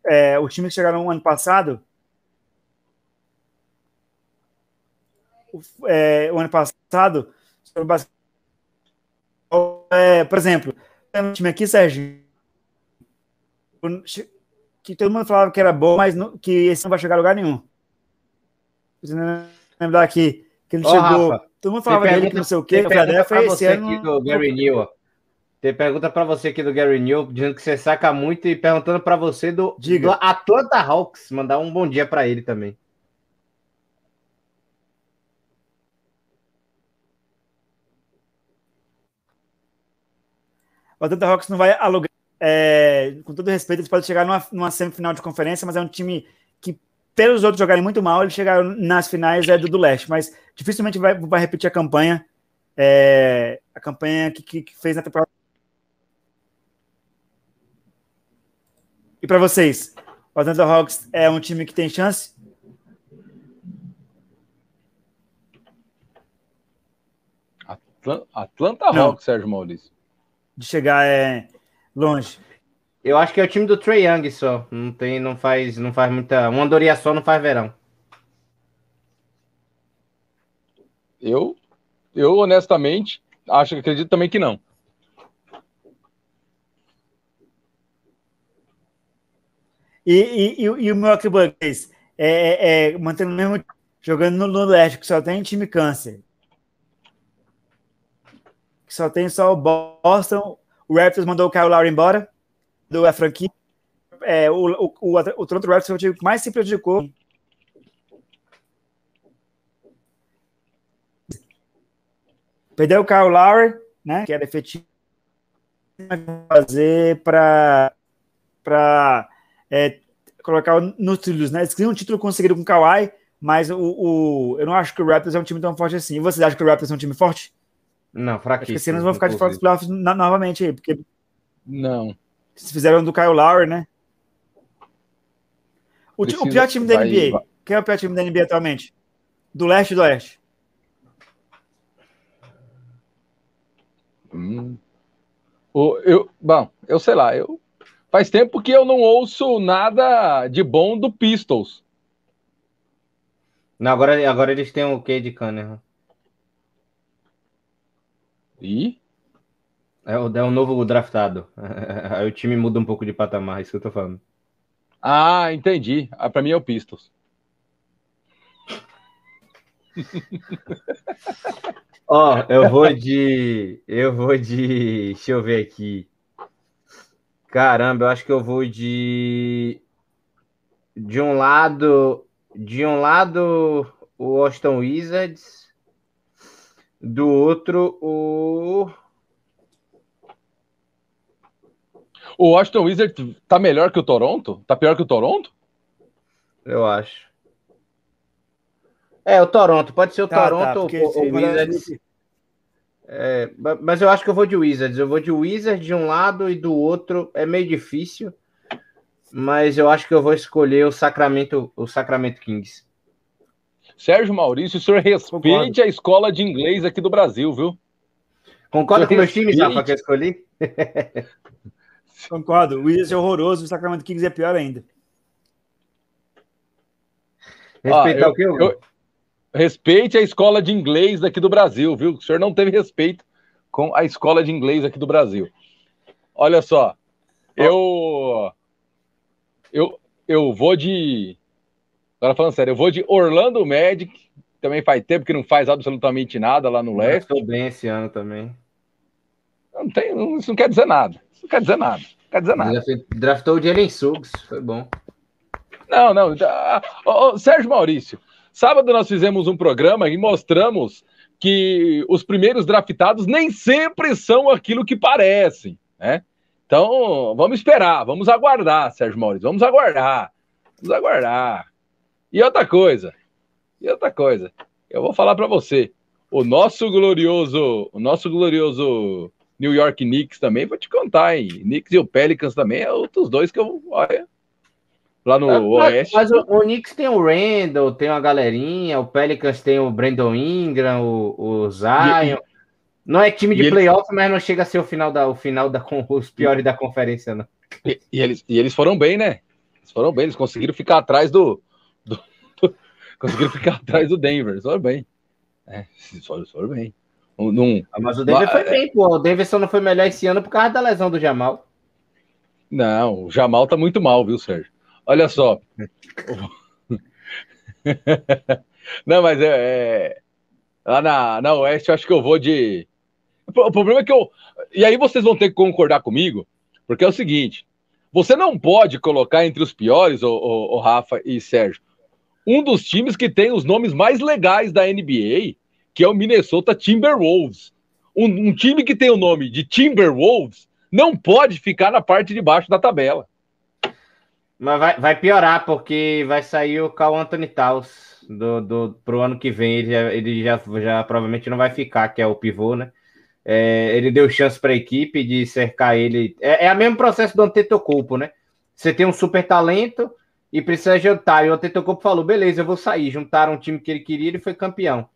É, os times que chegaram no ano passado, é, o ano passado, é, por exemplo, tem um time aqui, Sérgio, que todo mundo falava que era bom, mas não, que esse não vai chegar a lugar nenhum. Lembrar aqui que ele oh, chegou. Rafa, todo mundo falava dele que não sei o quê, Philadelphia esse ano. Aqui do Gary New, tem pergunta para você aqui do Gary New, dizendo que você saca muito e perguntando para você do, Diga. do Atlanta Hawks. Mandar um bom dia para ele também. O Atlanta Hawks não vai alugar. É, com todo respeito, eles podem chegar numa, numa semifinal de conferência, mas é um time que, pelos outros jogarem muito mal, eles chegaram nas finais é, do, do leste, mas dificilmente vai, vai repetir a campanha. É, a campanha que, que, que fez na temporada. E para vocês, o Atlanta Hawks é um time que tem chance? Atlanta Hawks, Sérgio Maurício de chegar é, longe. Eu acho que é o time do Trey Young só. Não tem, não faz, não faz muita. Uma andorinha só não faz verão. Eu, eu honestamente acho que acredito também que não. E, e, e, e o Milwaukee Bucks é, é, é, mantendo o mesmo jogando no, no leste, que só tem time câncer que só tem só o Boston. O Raptors mandou o Kyle Lowry embora, do a franquia. É, o, o, o, o Toronto Raptors foi o time que mais se prejudicou. Perdeu o Kyle Lowry, né, que era efetivo fazer para para é, colocar nos trilhos, né? Eles queriam um título conseguido com o Kawhi, mas o, o, eu não acho que o Raptors é um time tão forte assim. E vocês acham que o Raptors é um time forte? Não, fraquíssimo. Acho que eles vão ficar de fora dos playoffs novamente aí, porque. Não. Se fizeram do Kyle Lowry, né? O, Precisa, o pior time da NBA. Vai. Quem é o pior time da NBA atualmente? Do leste e do oeste? Hum. O, eu, bom, eu sei lá, eu faz tempo que eu não ouço nada de bom do Pistols. Não, agora, agora eles têm o quê de Cunningham? E? É, é um novo draftado. Aí o time muda um pouco de patamar, é isso que eu tô falando. Ah, entendi. Ah, pra mim é o Pistols. Ó, oh, eu vou de. Eu vou de. Deixa eu ver aqui. Caramba, eu acho que eu vou de. De um lado. De um lado, o Austin Wizards. Do outro, o. O Washington Wizards tá melhor que o Toronto? Tá pior que o Toronto? Eu acho. É, o Toronto. Pode ser o tá, Toronto tá, ou o Wizards. É, mas eu acho que eu vou de Wizards. Eu vou de Wizards de um lado e do outro. É meio difícil. Mas eu acho que eu vou escolher o Sacramento, o Sacramento Kings. Sérgio Maurício, o senhor respeite Concordo. a escola de inglês aqui do Brasil, viu? Concorda com meus times, Rafa, que eu escolhi? Concordo. O Wizards é horroroso, o Sacramento Kings é pior ainda. Respeitar ah, eu, o quê? Eu, eu, respeite a escola de inglês daqui do Brasil, viu? O senhor não teve respeito com a escola de inglês aqui do Brasil. Olha só, eu eu eu vou de Agora falando sério, eu vou de Orlando Magic, também faz tempo que não faz absolutamente nada lá no leste. Estou bem esse ano também. Não tem, isso não quer dizer nada. Isso não quer dizer nada. Não quer dizer nada. Draftou o Jalen Suggs, foi bom. Não, não. Oh, oh, Sérgio Maurício, sábado nós fizemos um programa e mostramos que os primeiros draftados nem sempre são aquilo que parecem, né? Então, vamos esperar, vamos aguardar, Sérgio Maurício, vamos aguardar. Vamos aguardar. E outra coisa, e outra coisa, eu vou falar para você, o nosso glorioso, o nosso glorioso New York Knicks também, vou te contar, hein? Knicks e o Pelicans também é outros dois que eu. Olha, lá no mas, Oeste. Mas o, o, Knicks tem o Randall, tem uma galerinha, o Pelicans tem o Brandon Ingram, o, o Zion. E, não é time de playoff, ele... mas não chega a ser o final da, o final da os piores da conferência, não. E, e, eles, e eles foram bem, né? Eles foram bem, eles conseguiram ficar atrás do. Conseguiram ficar atrás do Denver, foram bem. É, foram, foram bem. Num, ah, mas o Denver foi bem, pô. O Denver só não foi melhor esse ano por causa da lesão do Jamal. Não, o Jamal tá muito mal, viu, Sérgio? Olha só. não, mas é, é, Lá na, na Oeste, eu acho que eu vou de. O problema é que eu. E aí vocês vão ter que concordar comigo, porque é o seguinte: você não pode colocar entre os piores, o, o, o Rafa e Sérgio, um dos times que tem os nomes mais legais da NBA, que é o Minnesota Timberwolves. Um, um, time que tem o nome de Timberwolves não pode ficar na parte de baixo da tabela. Mas vai, vai piorar, porque vai sair o Cal Anthony Towns do, do, pro ano que vem. Ele, já, ele já, já provavelmente não vai ficar, que é o pivô, né? É, ele deu chance para a equipe de cercar ele. É, é o mesmo processo do Antetokounmpo, né? Você tem um super talento e precisa jantar. E o Antetokounmpo falou, beleza, eu vou sair. Juntaram um time que ele queria e ele foi campeão.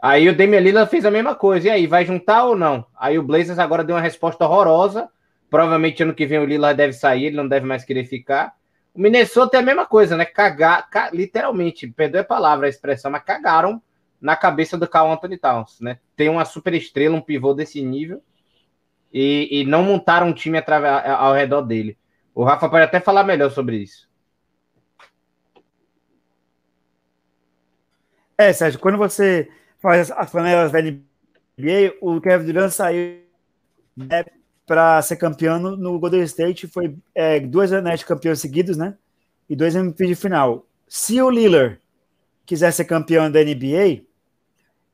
Aí o Damian Lillard fez a mesma coisa. E aí, vai juntar ou não? Aí o Blazers agora deu uma resposta horrorosa. Provavelmente ano que vem o Lillard deve sair, ele não deve mais querer ficar. O Minnesota é a mesma coisa, né? Cagar, ca... literalmente, perdoe a palavra, a expressão, mas cagaram na cabeça do Carl Anthony Towns, né? Tem uma super estrela, um pivô desse nível, e, e não montaram um time ao redor dele. O Rafa pode até falar melhor sobre isso. É, Sérgio, quando você faz as panelas da NBA, o Kevin Durant saiu né, para ser campeão no Golden State, foi é, duas anéis de campeão seguidos, né? E dois MVP de final. Se o Lillard quiser ser campeão da NBA,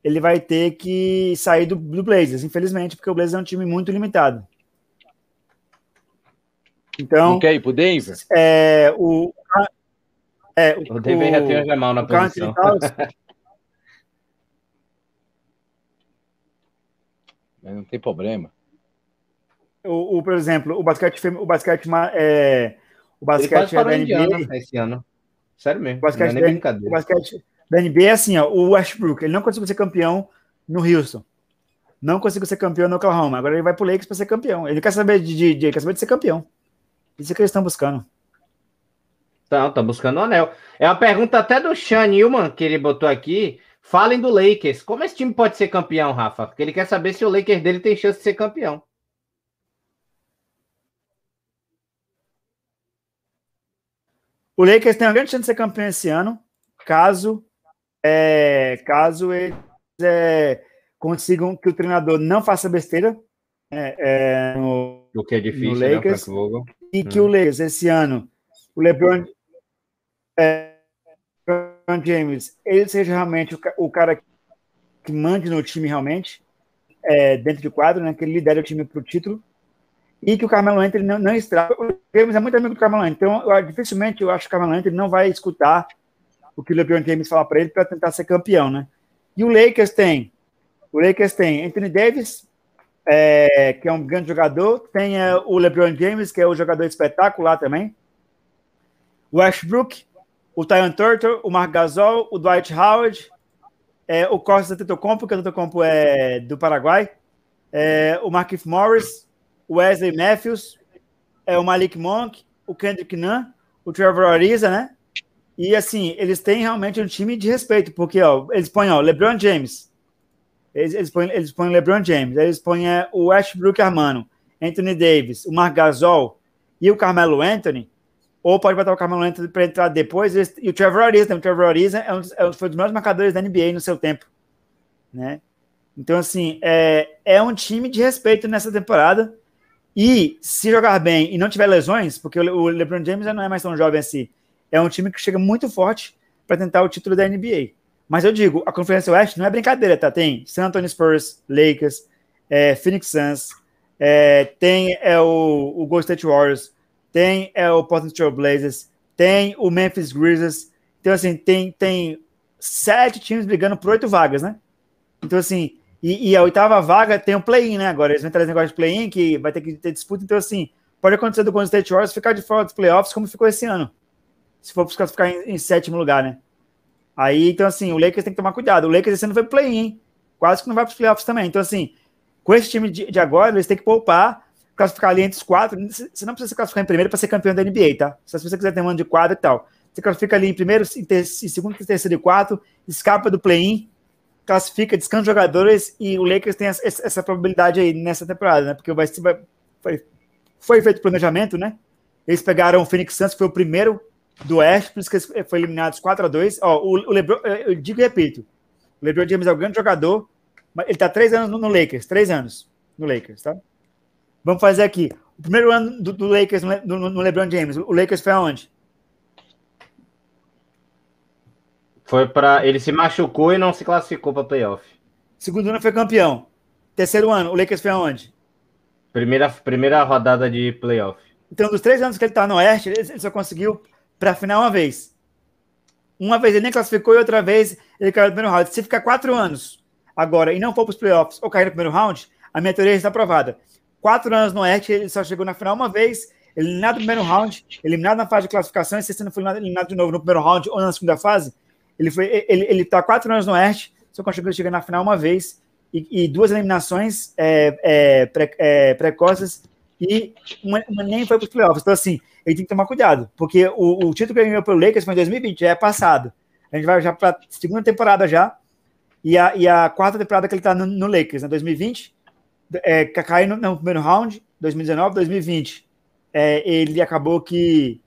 ele vai ter que sair do, do Blazers, infelizmente, porque o Blazers é um time muito limitado. Então. Não quer ir pro Denver? É, o, é, o, o Denver já tem o Jamal na posição. Mas não tem problema. O, o, por exemplo, o basquete, o basquete é, o basquete é da NBA esse ano. Sério mesmo. O basquete, não é da, o basquete da NBA é assim, ó, o Westbrook, ele não conseguiu ser campeão no Houston. Não conseguiu ser campeão no Oklahoma. Agora ele vai pro Lakers para ser campeão. Ele quer saber de, de, de, quer saber de ser campeão. Isso que eles estão buscando. Estão, estão buscando o anel. É uma pergunta até do Sean Newman, que ele botou aqui. Falem do Lakers. Como esse time pode ser campeão, Rafa? Porque ele quer saber se o Lakers dele tem chance de ser campeão. O Lakers tem uma grande chance de ser campeão esse ano, caso, é, caso eles é, consigam que o treinador não faça besteira é, é no, o que é difícil, no né, Lakers, né, e que hum. o Lakers esse ano, o LeBron, é, LeBron James, ele seja realmente o, o, cara que mande no time realmente, é, dentro de quadro, né, que ele lidere o time para o título, e que o Carmelo Anthony não, não estraga. O James é muito amigo do Carmelo Anthony, então eu, dificilmente eu acho que o Carmelo Anthony não vai escutar o que o LeBron James fala para ele para tentar ser campeão, né? E o Lakers tem, o Lakers tem Anthony Davis, é, que é um grande jogador, tem é, o LeBron James, que é o jogador espetacular também, o Westbrook, o Tyon Turtle, o Mark Gasol, o Dwight Howard, é, o Costa Tetocompo, que o Tetocompo é do Paraguai, é, o Markif Morris, o Wesley Matthews, é o Malik Monk, o Kendrick Nunn, o Trevor Ariza, né? E assim, eles têm realmente um time de respeito, porque ó, eles põem ó, LeBron James, eles, eles, põem, eles põem LeBron James, eles põem é, o Westbrook Armano, Anthony Davis, o Mark Gasol e o Carmelo Anthony, ou pode botar o Carmelo Anthony para entrar depois, e o Trevor Ariza, o Trevor Ariza é um, é, foi um dos melhores marcadores da NBA no seu tempo, né? Então, assim, é, é um time de respeito nessa temporada. E se jogar bem e não tiver lesões, porque o LeBron James já não é mais tão jovem assim, é um time que chega muito forte para tentar o título da NBA. Mas eu digo, a Conferência Oeste não é brincadeira, tá? Tem San Antonio Spurs, Lakers, é, Phoenix Suns, é, tem é, o, o Golden State Warriors, tem é, o Portland Trail Blazers, tem o Memphis Grizzlies. Então, assim, tem, tem sete times brigando por oito vagas, né? Então, assim, E, e, a oitava vaga tem o um play-in, né? Agora eles vão trazer negócio de play-in, que vai ter que ter disputa. Então, assim, pode acontecer do Golden State Warriors ficar de fora dos playoffs, como ficou esse ano. Se for ficar em, em sétimo lugar, né? Aí, então, assim, o Lakers tem que tomar cuidado. O Lakers esse ano foi play-in, quase que não vai para os playoffs também. Então, assim, com esse time de, de, agora, eles têm que poupar, classificar ali entre os quatro. Você não precisa se classificar em primeiro para ser campeão da NBA, tá? Se você quiser ter um ano de quadro e tal. Você classifica ali em primeiro, em, ter, em segundo, terceiro e quarto, escapa do play-in, classifica, descansa jogadores e o Lakers tem essa, essa, probabilidade aí nessa temporada, né? Porque vai, foi, foi feito planejamento, né? Eles pegaram o Phoenix Suns, que foi o primeiro do Oeste, por isso que eles foram eliminados 4 a 2 Ó, o, o LeBron, eu digo e repito, o LeBron James é um grande jogador, mas ele tá três anos no, no, Lakers, três anos no Lakers, tá? Vamos fazer aqui. O primeiro ano do, do Lakers no, no, no LeBron James, o Lakers foi aonde? Foi para ele se machucou e não se classificou para playoff. Segundo ano foi campeão. Terceiro ano, o Lakers foi aonde? Primeira, primeira rodada de playoff. Então, dos três anos que ele tá no Oeste, ele só conseguiu para final uma vez. Uma vez ele nem classificou e outra vez ele caiu no primeiro round. Se ficar quatro anos agora e não for para os playoffs ou cair no primeiro round, a minha teoria está aprovada. Quatro anos no Oeste, ele só chegou na final uma vez, eliminado no primeiro round, eliminado na fase de classificação, e se não foi eliminado de novo no primeiro round ou na segunda fase, ele foi, ele, ele tá quatro anos no Oeste, só conseguiu chegar na final uma vez e, e duas eliminações é, é, é, precoces e uma, uma nem foi para os playoffs. Então, assim, ele tem que tomar cuidado, porque o, o título que ele ganhou pelo Lakers foi em 2020, já é passado. A gente vai já para segunda temporada já, e a, e a quarta temporada que ele está no, no, Lakers, né, 2020, é, caiu no, no primeiro round, 2019, 2020. É, ele acabou que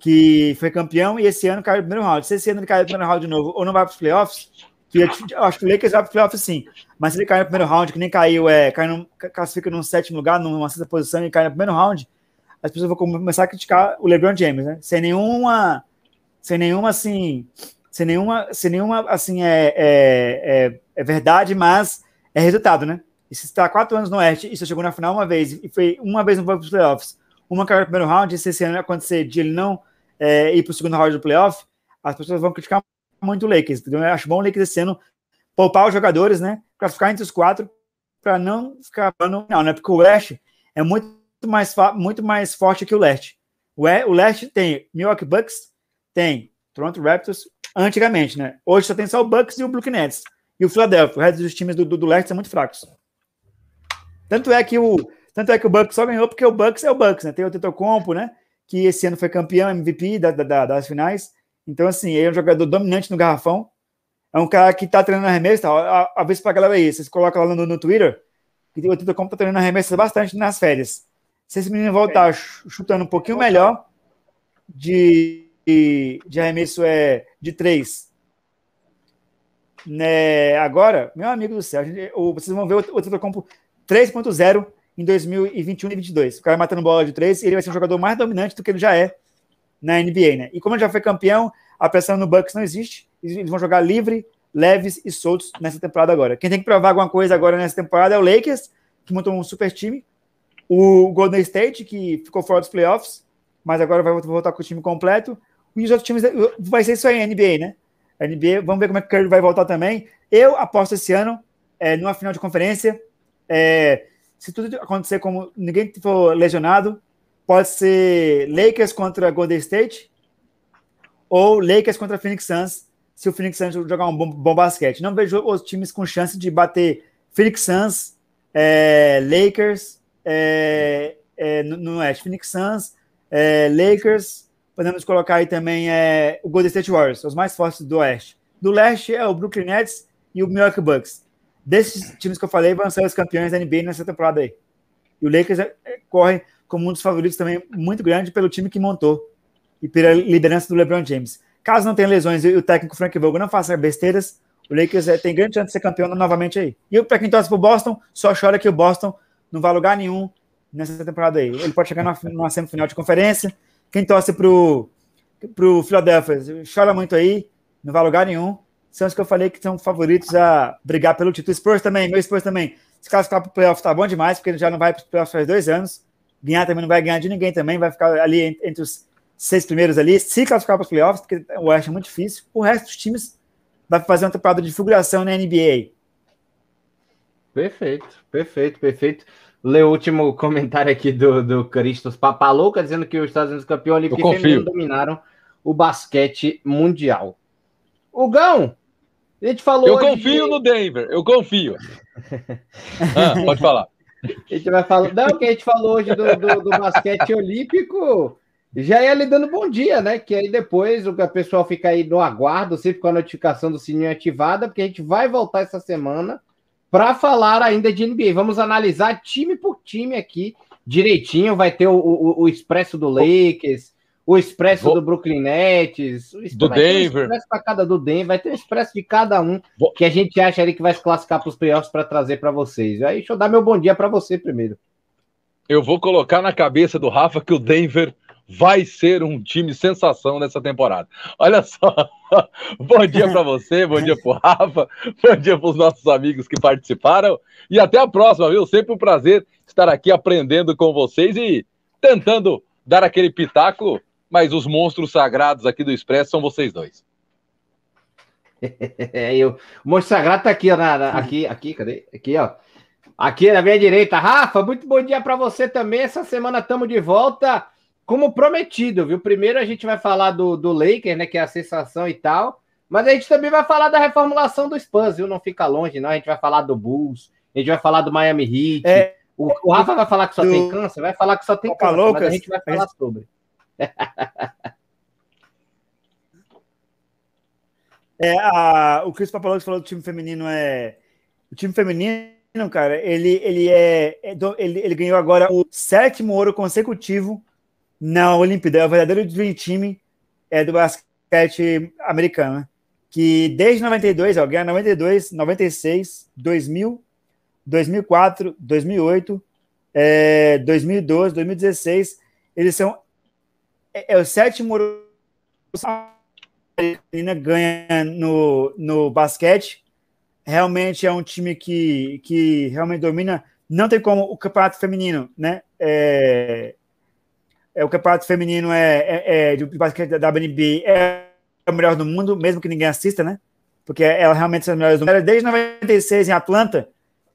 que foi campeão, e esse ano caiu no primeiro round. Se esse ano ele cair no primeiro round de novo, ou não vai para os playoffs, que eu, eu, acho que o Lakers vai para os playoffs sim, mas se ele cair no primeiro round, que nem caiu, é, cai no, classifica no sétimo lugar, numa sexta posição e cai no primeiro round, as pessoas vão começar a criticar o LeBron James, né? Sem nenhuma, sem nenhuma, assim, sem nenhuma, sem nenhuma, assim, é, é, é, é verdade, mas é resultado, né? E se está quatro anos no Oeste e você chegou na final uma vez, e foi uma vez no playoffs, uma caiu no primeiro round, e se esse ano acontecer de ele não é, ir para o segundo round do playoff, as pessoas vão criticar muito o Lakers. Então, eu acho bom o Lakers esse ano poupar os jogadores, né? Classificar entre os quatro para não ficar no final, né? Porque o Oeste é muito mais, muito mais forte que o Leste. O, o Leste tem Milwaukee Bucks, tem Toronto Raptors, antigamente, né? Hoje só tem só o Bucks e o Brooklyn Nets. E o Philadelphia, o resto dos times do, do, do Leste são muito fracos. Tanto é que o tanto é que o Bucks só ganhou porque o Bucks é o Bucks, né? Tem o Tetocompo, né? que esse ano foi campeão MVP da, da, das finais. Então, assim, ele é um jogador dominante no garrafão. É um cara que tá treinando arremesso. Tá? A, vez pra galera aí, vocês colocam lá no, no Twitter, que o como tá treinando arremesso bastante nas férias. Se esse menino voltar chutando um pouquinho melhor de, de, de arremesso é, de três, né, agora, meu amigo do céu, gente, vocês vão ver o, o Twitter Compo 3.0 em 2021 e 2022. O cara matando bola de três, ele vai ser um jogador mais dominante do que ele já é na NBA, né? E como ele já foi campeão, a pressão no Bucks não existe. Eles vão jogar livre, leves e soltos nessa temporada agora. Quem tem que provar alguma coisa agora nessa temporada é o Lakers, que montou um super time. O Golden State, que ficou fora dos playoffs, mas agora vai voltar com o time completo. E os outros times, vai ser isso aí, NBA, né? NBA, vamos ver como é que o Curry vai voltar também. Eu aposto esse ano, é, numa final de conferência, é, se tudo acontecer como ninguém for lesionado, pode ser Lakers contra Golden State ou Lakers contra Phoenix Suns, se o Phoenix Suns jogar um bom, bom basquete. Não vejo os times com chance de bater Phoenix Suns, é, Lakers, é, é, no, no Oeste, Phoenix Suns, é, Lakers, podemos colocar aí também é, o Golden State Warriors, os mais fortes do Oeste. Do Leste é o Brooklyn Nets e o Milwaukee Bucks desses times que eu falei, vão ser os campeões da NBA nessa temporada aí. E o Lakers é, corre como um dos favoritos também muito grande pelo time que montou e pela liderança do LeBron James. Caso não tenha lesões e o técnico Frank Vogel não faça besteiras, o Lakers é, tem grande chance de ser campeão novamente aí. E para quem torce pro Boston, só chora que o Boston não vai lugar nenhum nessa temporada aí. Ele pode chegar numa, semifinal de conferência. Quem torce pro, pro Philadelphia chora muito aí, não vai lugar nenhum são os que eu falei que são favoritos a brigar pelo título. Spurs também, meu Spurs também. Se classificar para o playoff tá bom demais, porque ele já não vai para os playoffs faz dois anos. Ganhar também não vai ganhar de ninguém também, vai ficar ali entre os seis primeiros ali. Se classificar para os playoffs, porque o Oeste é muito difícil. O resto dos times vai fazer uma temporada de figuração na NBA. Perfeito, perfeito, perfeito. Lê o último comentário aqui do, do Cristos Papalouca, dizendo que os Estados Unidos campeão olímpico feminino dominaram o basquete mundial. O Gão, a gente falou. Eu confio de... no Denver, eu confio. ah, pode falar. A gente vai falar. Não, o que a gente falou hoje do, do, do basquete olímpico já ia lhe dando bom dia, né? Que aí depois o pessoal fica aí no aguardo, sempre com a notificação do sininho ativada, porque a gente vai voltar essa semana para falar ainda de NBA. Vamos analisar time por time aqui direitinho. Vai ter o, o, o expresso do Lakers, o expresso Vou... do Brooklyn Nets, o do Denver. expresso para cada do Denver, vai ter o expresso de cada um Vou... que a gente acha ali que vai se classificar para os playoffs para trazer para vocês. Aí deixa eu dar meu bom dia para você primeiro. Eu vou colocar na cabeça do Rafa que o Denver vai ser um time sensação nessa temporada. Olha só, bom dia para você, bom dia para o Rafa, bom dia para os nossos amigos que participaram e até a próxima, viu? Sempre um prazer estar aqui aprendendo com vocês e tentando dar aquele pitaco, mas os monstros sagrados aqui do Expresso são vocês dois. É, eu. O monstro sagrado tá aqui, ó, na, na, aqui, aqui, cadê? Aqui, ó. Aqui na minha direita. Rafa, muito bom dia para você também. Essa semana estamos de volta como prometido, viu? Primeiro a gente vai falar do, do Lakers, né? Que é a sensação e tal. Mas a gente também vai falar da reformulação do Spurs, viu? Não fica longe, não. A gente vai falar do Bulls, a gente vai falar do Miami Heat. É, o, o, Rafa vai falar que só do... tem câncer, vai falar que só tem câncer, Lucas, mas a gente vai falar sobre. é, a, o Cris Papalocos falou do time feminino é. O time feminino, cara, ele, ele é. é ele, ele ganhou agora o sétimo ouro consecutivo na Olimpíada. É o verdadeiro Dream Team é, do basquete americano. Né? Que desde 92, ó, ganha 92, 96, 2000, 2004, 2008, é, 2012, 2016. Eles são. É, é o sétimo a ganha no, no basquete. Realmente é um time que, que realmente domina. Não tem como o campeonato feminino, né? É, é, o campeonato feminino é, é, é de basquete da WNBA é o melhor do mundo, mesmo que ninguém assista, né? Porque ela realmente são as melhores do mundo. Desde 96 em Atlanta,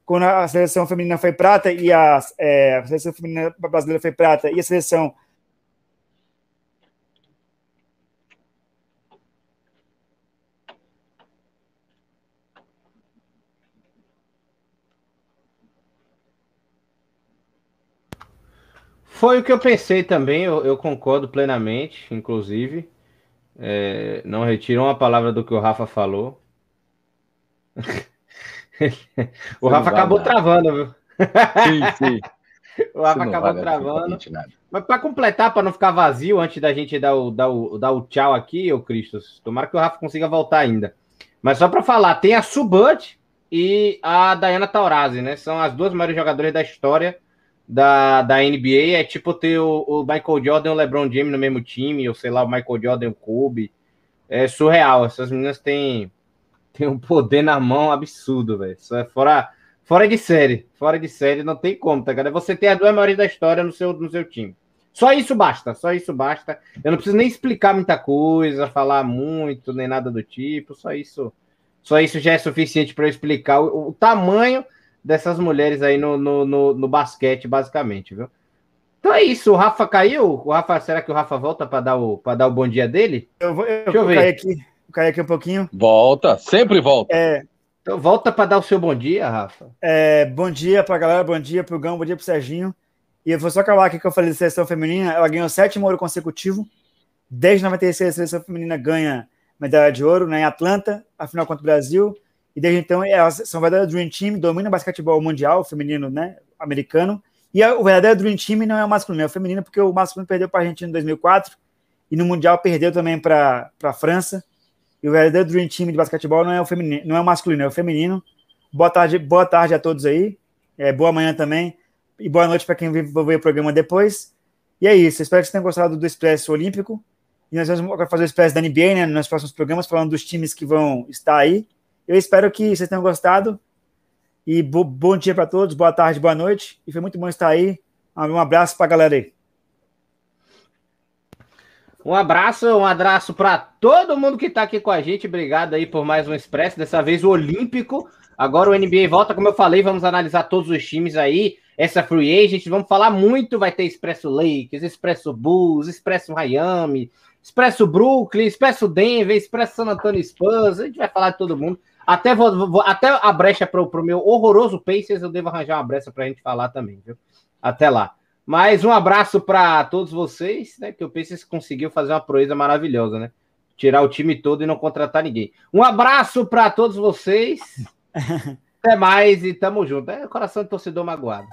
quando a seleção feminina foi prata e a, é, a seleção feminina brasileira foi prata e a seleção Foi o que eu pensei também, eu, eu concordo plenamente, inclusive. É, não retiram a palavra do que o Rafa falou. o Rafa acabou nada. travando, viu? Sim, sim. o Rafa acabou travando. Mas para completar, para não ficar vazio, antes da gente dar o, dar o, dar o tchau aqui, ô Cristos, tomara que o Rafa consiga voltar ainda. Mas só para falar, tem a Subut e a Diana Taurasi, né? São as duas maiores jogadoras da história da, da NBA é tipo ter o, o, Michael Jordan e o LeBron James no mesmo time, ou sei lá, o Michael Jordan e o Kobe. É surreal. Essas meninas têm, têm um poder na mão absurdo, velho. Isso é fora, fora de série. Fora de série, não tem como, tá, cara? Você ter a duas maiores da história no seu, no seu time. Só isso basta, só isso basta. Eu não preciso nem explicar muita coisa, falar muito, nem nada do tipo. Só isso, só isso já é suficiente para explicar o, o tamanho dessas mulheres aí no, no, no, no basquete, basicamente, viu? Então é isso, o Rafa caiu? O Rafa, será que o Rafa volta para dar o para dar o bom dia dele? Eu vou, eu, Deixa eu ver. Cair aqui, cair aqui um pouquinho. Volta, sempre volta. É, então volta para dar o seu bom dia, Rafa. É, bom dia para a galera, bom dia para o Gão, bom dia para o Serginho. E eu vou só acabar aqui que eu falei de seleção feminina. Ela ganhou sétimo ouro consecutivo. Desde 96 a seleção feminina ganha medalha de ouro né, em Atlanta, a final contra o Brasil. E desde então elas são o verdadeiro Dream Team, dominam o basquetebol mundial, feminino, né, americano. E o verdadeiro Dream Team não é o masculino, é o feminino, porque o masculino perdeu para a Argentina em 2004 e no Mundial perdeu também para a França. E o verdadeiro Dream Team de basquetebol não é o feminino, não é o masculino, é o feminino. Boa tarde, boa tarde a todos aí. É, boa manhã também. E boa noite para quem vai ver o programa depois. E é isso. Espero que vocês tenham gostado do Expresso Olímpico. E nós vamos fazer o Expresso da NBA, né, nos próximos programas, falando dos times que vão estar aí. Eu espero que vocês tenham gostado. E bo bom dia para todos, boa tarde, boa noite. E foi muito bom estar aí. Um abraço para a galera aí. Um abraço, um abraço para todo mundo que está aqui com a gente. Obrigado aí por mais um Expresso. Dessa vez o Olímpico. Agora o NBA volta, como eu falei, vamos analisar todos os times aí. Essa free agent, vamos falar muito. Vai ter Expresso Lakers, Expresso Bulls, Expresso Miami, Expresso Brooklyn, Expresso Denver, Expresso San Antonio Spurs. A gente vai falar de todo mundo. Até, vou, vou até a brecha para o meu horroroso Pacers, eu devo arranjar uma brecha para a gente falar também, viu? Até lá. Mas um abraço para todos vocês, né? Que o Pacers conseguiu fazer uma proeza maravilhosa, né? Tirar o time todo e não contratar ninguém. Um abraço para todos vocês. Até mais e tamo junto. É coração de torcedor magoado.